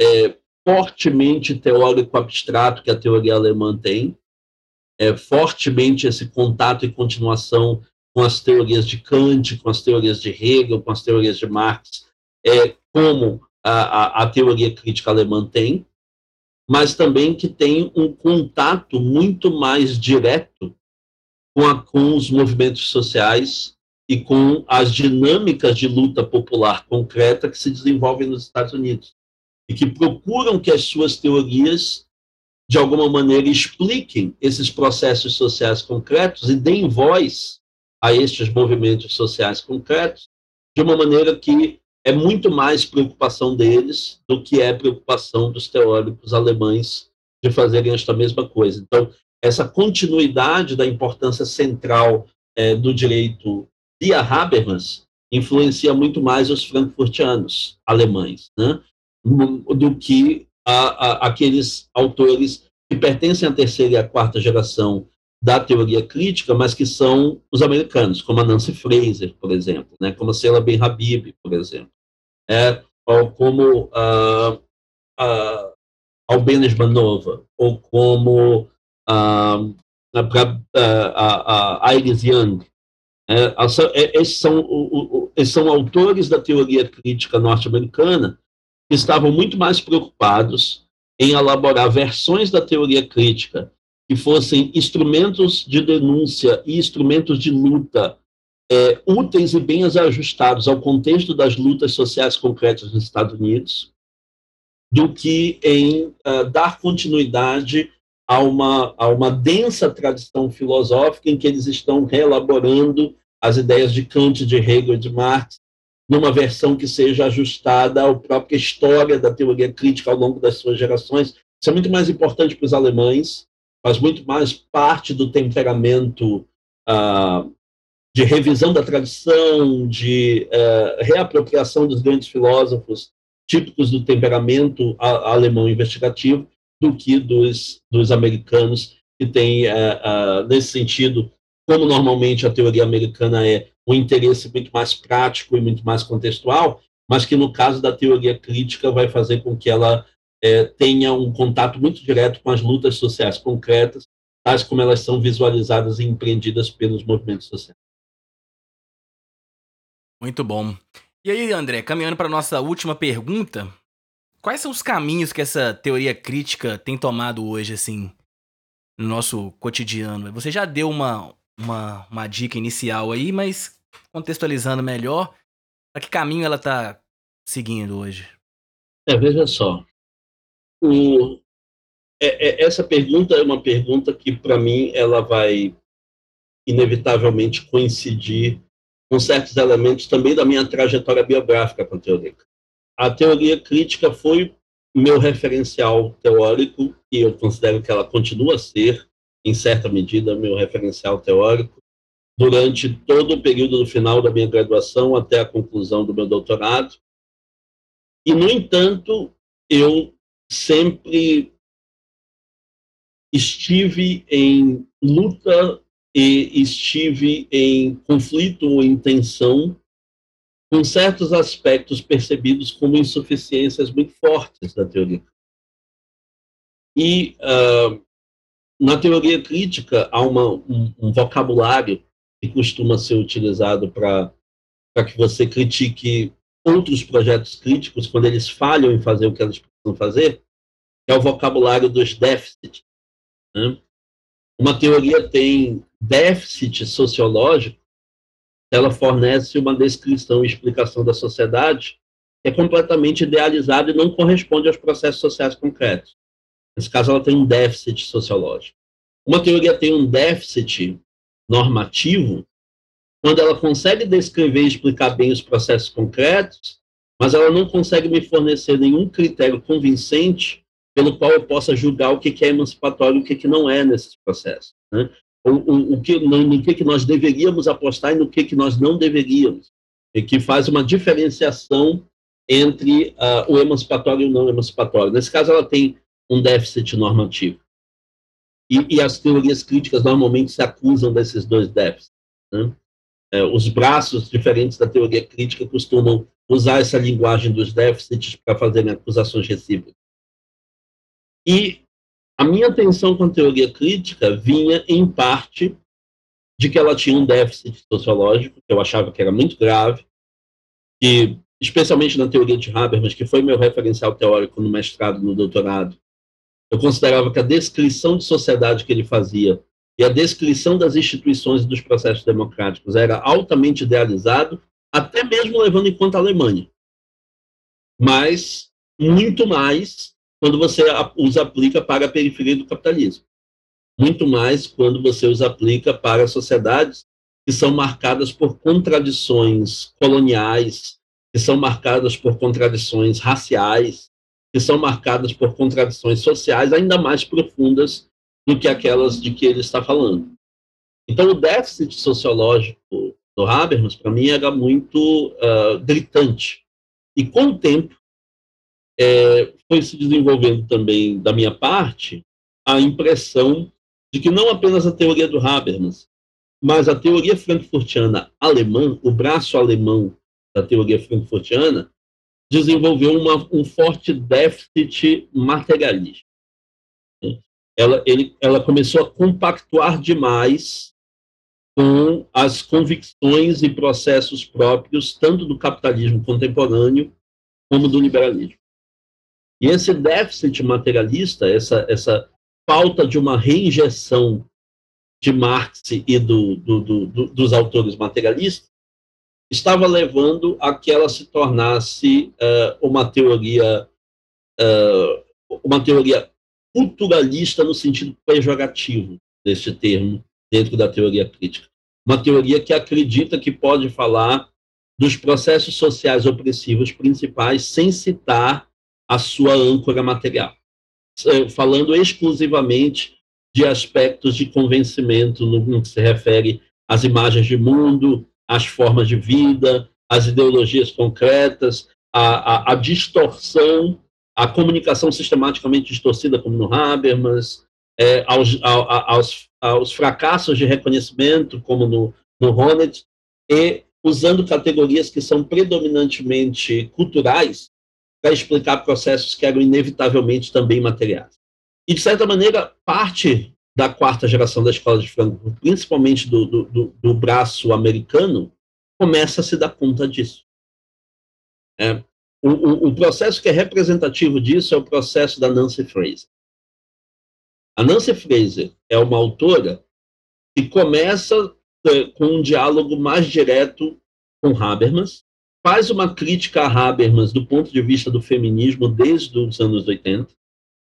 é, fortemente teórico abstrato que a teoria alemã tem, é, fortemente esse contato e continuação com as teorias de Kant, com as teorias de Hegel, com as teorias de Marx, é, como a, a, a teoria crítica alemã tem, mas também que tem um contato muito mais direto com, a, com os movimentos sociais e com as dinâmicas de luta popular concreta que se desenvolvem nos Estados Unidos e que procuram que as suas teorias de alguma maneira expliquem esses processos sociais concretos e deem voz a estes movimentos sociais concretos de uma maneira que é muito mais preocupação deles do que é preocupação dos teóricos alemães de fazerem esta mesma coisa. Então, essa continuidade da importância central é, do direito via Habermas influencia muito mais os frankfurtianos alemães, né, do que a, a, aqueles autores que pertencem à terceira e à quarta geração da teoria crítica, mas que são os americanos, como a Nancy Fraser, por exemplo, né, como a Sheila Ben Habib, por exemplo, é, ou como uh, uh, Albenes Manova, ou como uh, a, a, Iris Young. É, esses, são, o, esses são autores da teoria crítica norte-americana que estavam muito mais preocupados em elaborar versões da teoria crítica que fossem instrumentos de denúncia e instrumentos de luta é, úteis e bem ajustados ao contexto das lutas sociais concretas nos Estados Unidos, do que em uh, dar continuidade a uma, a uma densa tradição filosófica em que eles estão reelaborando as ideias de Kant, de Hegel, de Marx, numa versão que seja ajustada à própria história da teoria crítica ao longo das suas gerações. Isso é muito mais importante para os alemães, faz muito mais parte do temperamento uh, de revisão da tradição, de uh, reapropriação dos grandes filósofos típicos do temperamento alemão investigativo, do que dos, dos americanos, que tem, uh, uh, nesse sentido, como normalmente a teoria americana é, um interesse muito mais prático e muito mais contextual, mas que no caso da teoria crítica vai fazer com que ela é, tenha um contato muito direto com as lutas sociais concretas, tais como elas são visualizadas e empreendidas pelos movimentos sociais. Muito bom. E aí, André, caminhando para nossa última pergunta, quais são os caminhos que essa teoria crítica tem tomado hoje, assim, no nosso cotidiano? Você já deu uma, uma, uma dica inicial aí, mas contextualizando melhor, para que caminho ela está seguindo hoje? É, veja só. O, é, é, essa pergunta é uma pergunta que, para mim, ela vai inevitavelmente coincidir com certos elementos também da minha trajetória biográfica com a teoria. A teoria crítica foi meu referencial teórico, e eu considero que ela continua a ser, em certa medida, meu referencial teórico, durante todo o período do final da minha graduação até a conclusão do meu doutorado. E, no entanto, eu sempre estive em luta e estive em conflito ou em tensão com certos aspectos percebidos como insuficiências muito fortes da teoria. E uh, na teoria crítica há uma, um, um, vocabulário que costuma ser utilizado para que você critique outros projetos críticos quando eles falham em fazer o que eles precisam fazer, que é o vocabulário dos déficits. Né? Uma teoria tem déficit sociológico, ela fornece uma descrição e explicação da sociedade que é completamente idealizada e não corresponde aos processos sociais concretos. Nesse caso, ela tem um déficit sociológico. Uma teoria tem um déficit normativo quando ela consegue descrever e explicar bem os processos concretos, mas ela não consegue me fornecer nenhum critério convincente pelo qual eu possa julgar o que é emancipatório e o que não é nesses processos. Né? O, o, o que, no, que, que nós deveríamos apostar e no que, que nós não deveríamos. E que faz uma diferenciação entre uh, o emancipatório e o não emancipatório. Nesse caso, ela tem um déficit normativo. E, e as teorias críticas normalmente se acusam desses dois déficits. Né? É, os braços diferentes da teoria crítica costumam usar essa linguagem dos déficits para fazerem acusações recíprocas. E a minha atenção com a teoria crítica vinha, em parte, de que ela tinha um déficit sociológico, que eu achava que era muito grave, que, especialmente na teoria de Habermas, que foi meu referencial teórico no mestrado e no doutorado, eu considerava que a descrição de sociedade que ele fazia e a descrição das instituições e dos processos democráticos era altamente idealizado, até mesmo levando em conta a Alemanha. Mas muito mais quando você os aplica para a periferia do capitalismo. Muito mais quando você os aplica para sociedades que são marcadas por contradições coloniais, que são marcadas por contradições raciais, que são marcadas por contradições sociais ainda mais profundas do que aquelas de que ele está falando. Então, o déficit sociológico do Habermas, para mim, era muito uh, gritante. E, com o tempo, é, foi se desenvolvendo também, da minha parte, a impressão de que não apenas a teoria do Habermas, mas a teoria frankfurtiana alemã, o braço alemão da teoria frankfurtiana, desenvolveu uma, um forte déficit materialista. Ela, ele, ela começou a compactuar demais com as convicções e processos próprios, tanto do capitalismo contemporâneo como do liberalismo. E esse déficit materialista, essa, essa falta de uma reinjeção de Marx e do, do, do, dos autores materialistas, estava levando a que ela se tornasse uh, uma teoria uh, uma teoria culturalista no sentido pejorativo deste termo dentro da teoria crítica. Uma teoria que acredita que pode falar dos processos sociais opressivos principais sem citar a sua âncora material, eh, falando exclusivamente de aspectos de convencimento no que se refere às imagens de mundo, as formas de vida, as ideologias concretas, a, a distorção, a comunicação sistematicamente distorcida, como no Habermas, é, aos, aos, aos, fracassos de reconhecimento, como no, no Honneth, e usando categorias que são predominantemente culturais para explicar processos que eram inevitavelmente também materiais. E, de certa maneira, parte da quarta geração da escola de Frankfurt, principalmente do, do, do braço americano, começa a se dar conta disso. É, o, o, o, processo que é representativo disso é o processo da Nancy Fraser. A Nancy Fraser é uma autora que começa é, com um diálogo mais direto com Habermas, faz uma crítica a Habermas do ponto de vista do feminismo desde os anos 80.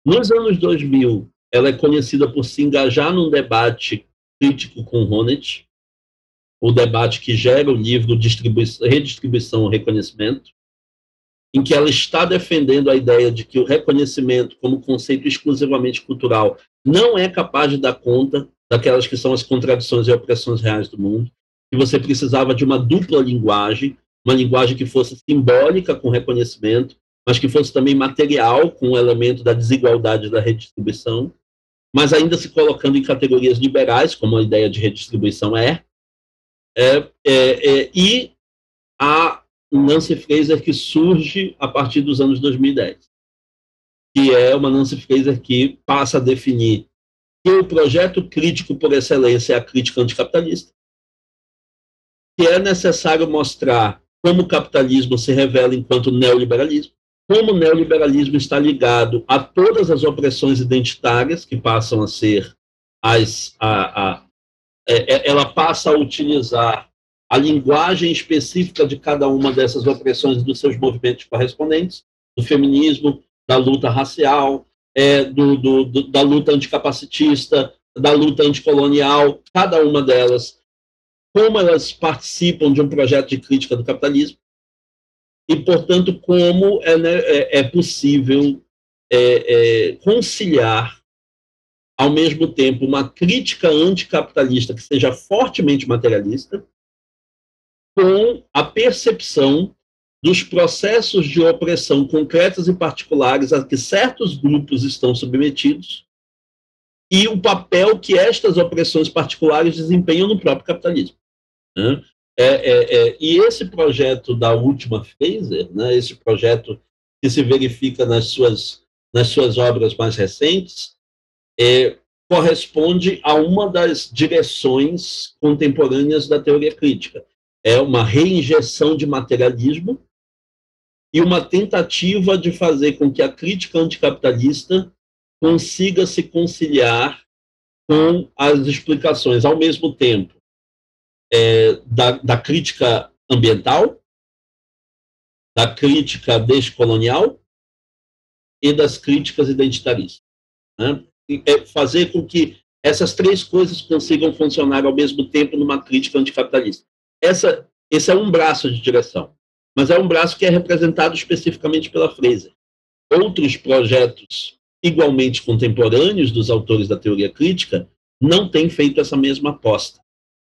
Nos anos 2000, ela é conhecida por se engajar num debate crítico com Honneth, o debate que gera o livro Redistribuição ou Reconhecimento, em que ela está defendendo a ideia de que o reconhecimento, como conceito exclusivamente cultural, não é capaz de dar conta daquelas que são as contradições e opressões reais do mundo, que você precisava de uma dupla linguagem, uma linguagem que fosse simbólica com reconhecimento, mas que fosse também material, com o elemento da desigualdade da redistribuição, mas ainda se colocando em categorias liberais, como a ideia de redistribuição é, é, é, é e a Nancy Fraser que surge a partir dos anos 2010, que é uma Nancy Fraser que passa a definir que o projeto crítico por excelência é a crítica anticapitalista, que é necessário mostrar como o capitalismo se revela enquanto neoliberalismo, como o neoliberalismo está ligado a todas as opressões identitárias que passam a ser as, a, a, é, é, ela passa a utilizar a linguagem específica de cada uma dessas opressões dos seus movimentos correspondentes, do feminismo, da luta racial, é, do, do, do, da luta anticapacitista, da luta anticolonial, cada uma delas, como elas participam de um projeto de crítica do capitalismo, e, portanto, como é, né, é, é possível é, é, conciliar, ao mesmo tempo, uma crítica anticapitalista que seja fortemente materialista, com a percepção dos processos de opressão concretas e particulares a que certos grupos estão submetidos e o papel que estas opressões particulares desempenham no próprio capitalismo. Né? É, é, é, e esse projeto da última Fraser, né, esse projeto que se verifica nas suas, nas suas obras mais recentes, é, corresponde a uma das direções contemporâneas da teoria crítica. É uma reinjeção de materialismo e uma tentativa de fazer com que a crítica anticapitalista consiga se conciliar com as explicações, ao mesmo tempo, é, da, da crítica ambiental, da crítica descolonial e das críticas identitaristas. Né? É fazer com que essas três coisas consigam funcionar ao mesmo tempo numa crítica anticapitalista. Essa, esse é um braço de direção, mas é um braço que é representado especificamente pela Fraser. Outros projetos igualmente contemporâneos dos autores da teoria crítica não têm feito essa mesma aposta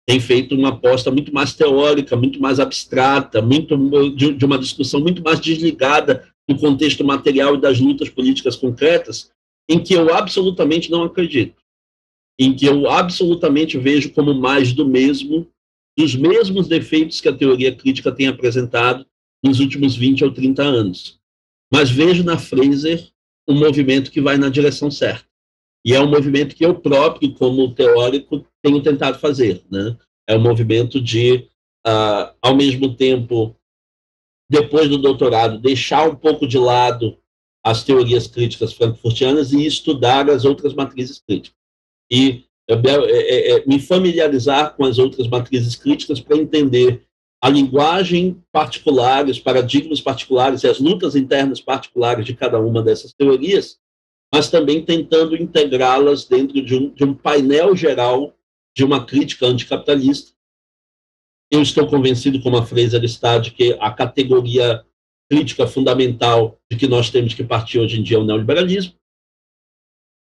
tem feito uma aposta muito mais teórica, muito mais abstrata, muito de, de, uma discussão muito mais desligada do contexto material e das lutas políticas concretas, em que eu absolutamente não acredito, em que eu absolutamente vejo como mais do mesmo, dos mesmos defeitos que a teoria crítica tem apresentado nos últimos 20 ou 30 anos. Mas vejo na Fraser um movimento que vai na direção certa. E é um movimento que eu próprio, como teórico, tenho tentado fazer. Né? É um movimento de, uh, ao mesmo tempo, depois do doutorado, deixar um pouco de lado as teorias críticas frankfurtianas e estudar as outras matrizes críticas. E é, é, é, me familiarizar com as outras matrizes críticas para entender a linguagem particular, os paradigmas particulares e as lutas internas particulares de cada uma dessas teorias, mas também tentando integrá-las dentro de um, de um painel geral de uma crítica anticapitalista. Eu estou convencido, como a Fraser está, de que a categoria crítica fundamental de que nós temos que partir hoje em dia é o neoliberalismo,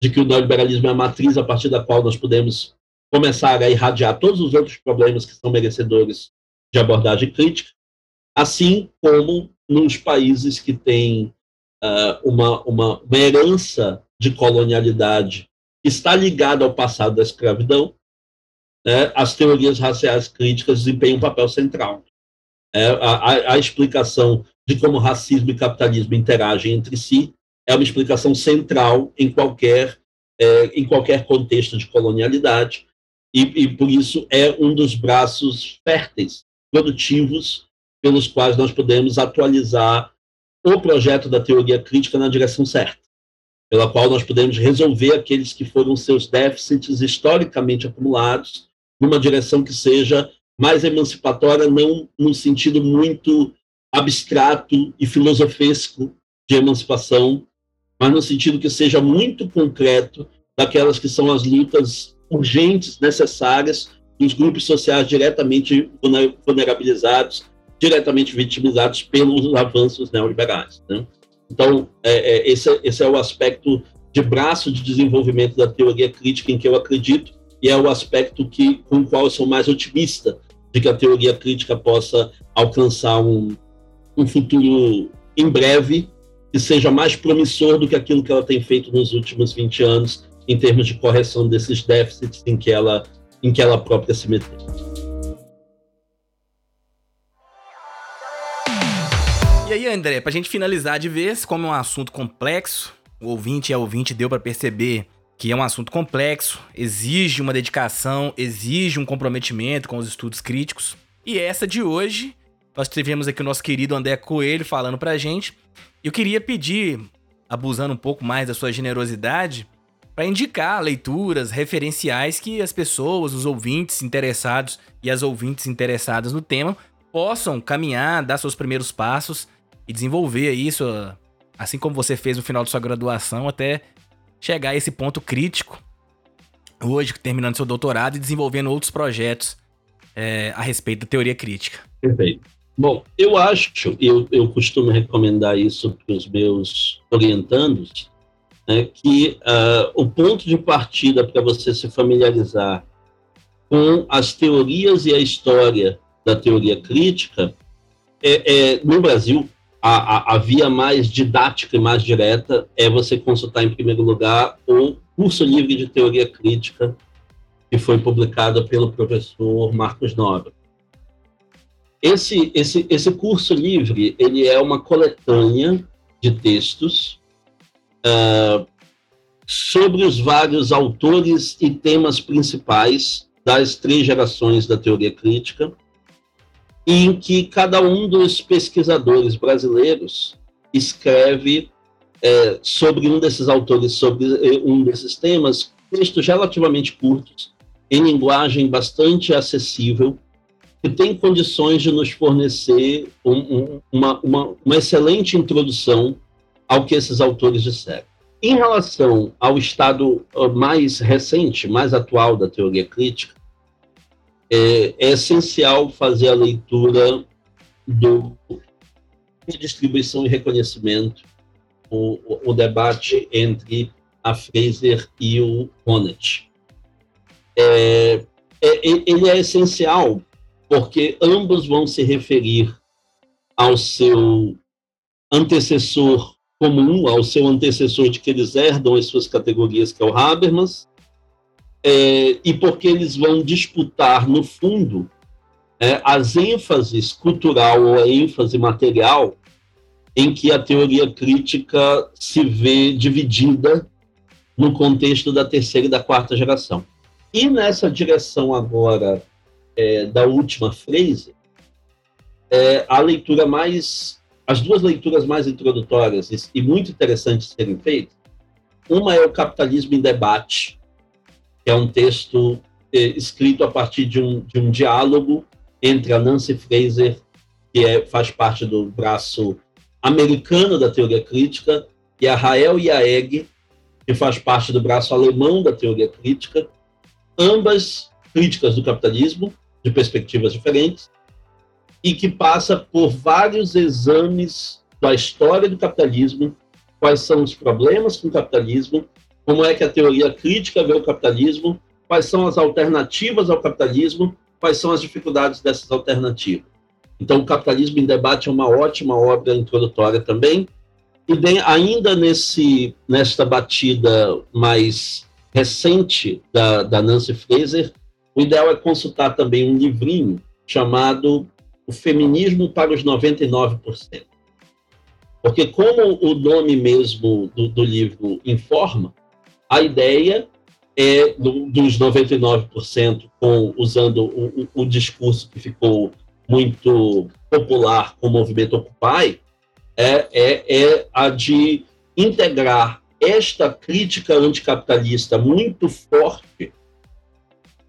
de que o neoliberalismo é a matriz a partir da qual nós podemos começar a irradiar todos os outros problemas que são merecedores de abordagem crítica, assim como nos países que têm uh, uma, uma, uma herança de colonialidade que está ligada ao passado da escravidão, né, as teorias raciais críticas desempenham um papel central. É, a, a, explicação de como racismo e capitalismo interagem entre si é uma explicação central em qualquer, é, em qualquer contexto de colonialidade, e, e por isso é um dos braços férteis, produtivos, pelos quais nós podemos atualizar o projeto da teoria crítica na direção certa, pela qual nós podemos resolver aqueles que foram seus déficits historicamente acumulados, numa direção que seja mais emancipatória, não no sentido muito abstrato e filosofesco de emancipação, mas no sentido que seja muito concreto daquelas que são as lutas urgentes, necessárias dos grupos sociais diretamente vulnerabilizados diretamente vitimizados pelos avanços neoliberais. Né? Então, é, é, esse, esse é o aspecto de braço de desenvolvimento da teoria crítica em que eu acredito e é o aspecto que, com o qual eu sou mais otimista de que a teoria crítica possa alcançar um, um futuro em breve que seja mais promissor do que aquilo que ela tem feito nos últimos 20 anos em termos de correção desses déficits em que ela, em que ela própria se meteu. E aí, André, pra gente finalizar de vez, como é um assunto complexo, o ouvinte a ouvinte deu para perceber que é um assunto complexo, exige uma dedicação, exige um comprometimento com os estudos críticos. E essa de hoje, nós tivemos aqui o nosso querido André Coelho falando pra gente. Eu queria pedir, abusando um pouco mais da sua generosidade, para indicar leituras referenciais que as pessoas, os ouvintes interessados e as ouvintes interessadas no tema possam caminhar, dar seus primeiros passos e desenvolver isso, assim como você fez no final de sua graduação, até chegar a esse ponto crítico, hoje terminando seu doutorado e desenvolvendo outros projetos é, a respeito da teoria crítica. Perfeito. Bom, eu acho, eu, eu costumo recomendar isso para os meus orientandos, né, que uh, o ponto de partida para você se familiarizar com as teorias e a história da teoria crítica é, é, no Brasil, a, a, a, via mais didática e mais direta é você consultar, em primeiro lugar, o curso livre de teoria crítica, que foi publicado pelo professor Marcos Nobre. Esse, esse, esse curso livre ele é uma coletânea de textos uh, sobre os vários autores e temas principais das três gerações da teoria crítica, em que cada um dos pesquisadores brasileiros escreve é, sobre um desses autores, sobre é, um desses temas, textos relativamente curtos, em linguagem bastante acessível, que tem condições de nos fornecer um, um, uma, uma, uma excelente introdução ao que esses autores disseram. Em relação ao estado uh, mais recente, mais atual da teoria crítica, é, é essencial fazer a leitura do distribuição e reconhecimento, o, o, debate entre a Fraser e o Honneth. É, é, ele é essencial porque ambos vão se referir ao seu antecessor comum, ao seu antecessor de que eles herdam as suas categorias, que é o Habermas, é, e porque eles vão disputar, no fundo, é, as ênfases cultural ou a ênfase material em que a teoria crítica se vê dividida no contexto da terceira e da quarta geração. E nessa direção agora é, da última frase, é, a leitura mais, as duas leituras mais introdutórias e, muito interessantes serem feitas, uma é o Capitalismo em Debate, é um texto é, escrito a partir de um, de um diálogo entre a Nancy Fraser, que é, faz parte do braço americano da teoria crítica, e a Rael Yaeg, que faz parte do braço alemão da teoria crítica, ambas críticas do capitalismo, de perspectivas diferentes, e que passa por vários exames da história do capitalismo, quais são os problemas com o capitalismo como é que a teoria crítica vê o capitalismo, quais são as alternativas ao capitalismo, quais são as dificuldades dessas alternativas. Então, o Capitalismo em Debate é uma ótima obra introdutória também. E bem, ainda nesse, nesta batida mais recente da, da Nancy Fraser, o ideal é consultar também um livrinho chamado O Feminismo para os 99%. Porque, como o nome mesmo do, do livro informa, a ideia é do, dos 99%, com, usando o, o, discurso que ficou muito popular com o movimento Occupy, é, é, é a de integrar esta crítica anticapitalista muito forte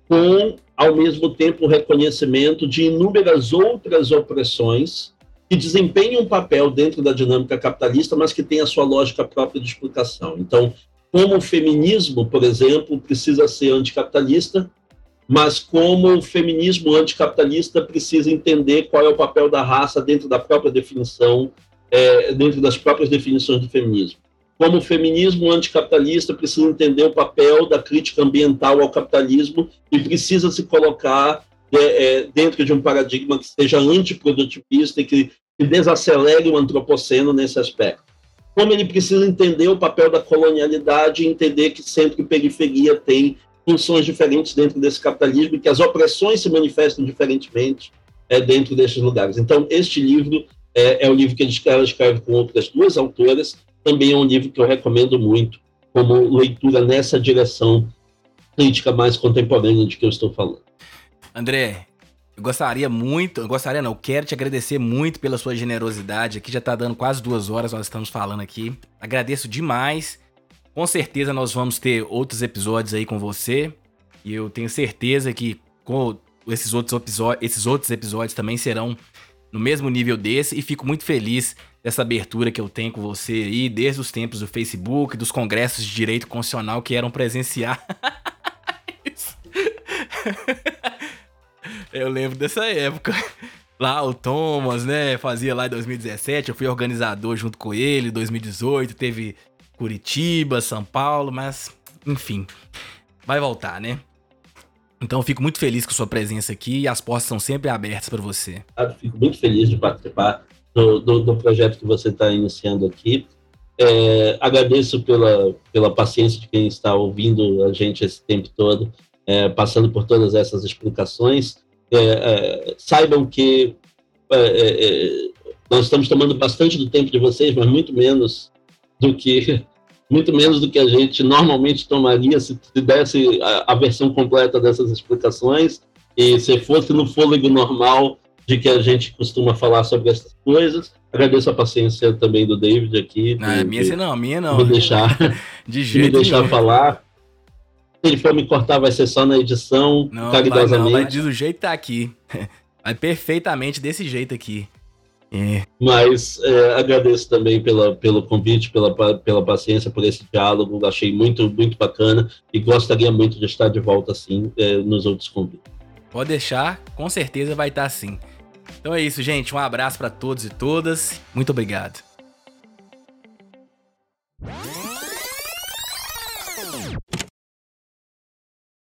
com, ao mesmo tempo, o reconhecimento de inúmeras outras opressões que desempenham um papel dentro da dinâmica capitalista, mas que tem a sua lógica própria de explicação. Então, como o feminismo, por exemplo, precisa ser anticapitalista, mas como o feminismo anticapitalista precisa entender qual é o papel da raça dentro da própria definição, é, dentro das próprias definições do feminismo. Como o feminismo anticapitalista precisa entender o papel da crítica ambiental ao capitalismo e precisa se colocar é, é, dentro de um paradigma que seja antiprodutivista e que, que desacelere o antropoceno nesse aspecto como ele precisa entender o papel da colonialidade e entender que sempre periferia tem funções diferentes dentro desse capitalismo e que as opressões se manifestam diferentemente é, dentro desses lugares. Então, este livro é, é o livro que ela escreve com outras duas autoras, também é um livro que eu recomendo muito como leitura nessa direção crítica mais contemporânea de que eu estou falando. André, eu gostaria muito, eu gostaria não, eu quero te agradecer muito pela sua generosidade. Aqui já tá dando quase duas horas, nós estamos falando aqui. Agradeço demais. Com certeza nós vamos ter outros episódios aí com você. E eu tenho certeza que com esses outros, esses outros episódios também serão no mesmo nível desse. E fico muito feliz dessa abertura que eu tenho com você aí, desde os tempos do Facebook, dos congressos de direito constitucional que eram presenciais. Eu lembro dessa época. Lá o Thomas, né, fazia lá em 2017, eu fui organizador junto com ele, 2018, teve Curitiba, São Paulo, mas enfim, vai voltar, né? Então eu fico muito feliz com sua presença aqui e as portas são sempre abertas para você. Fico muito feliz de participar do, do, do projeto que você está iniciando aqui. É, agradeço pela, pela paciência de quem está ouvindo a gente esse tempo todo, é, passando por todas essas explicações. É, é saibam que é, é, nós estamos tomando bastante do tempo de vocês, mas muito menos do que muito menos do que a gente normalmente tomaria se, se desse a, a, versão completa dessas explicações e se fosse no fôlego normal de que a gente costuma falar sobre essas coisas. Agradeço a paciência também do David aqui. Não, de, minha de, não, minha não. Me deixar, de jeito me deixar falar. Se ele for me cortar, vai ser só na edição, não, caridosamente. Vai, não, vai do jeito que tá aqui. Vai perfeitamente desse jeito aqui. É. Mas é, agradeço também pela, pelo convite, pela, pela paciência, por esse diálogo. Achei muito, muito bacana e gostaria muito de estar de volta assim é, nos outros convites. Pode deixar, com certeza vai estar sim. Então é isso, gente. Um abraço para todos e todas. Muito obrigado.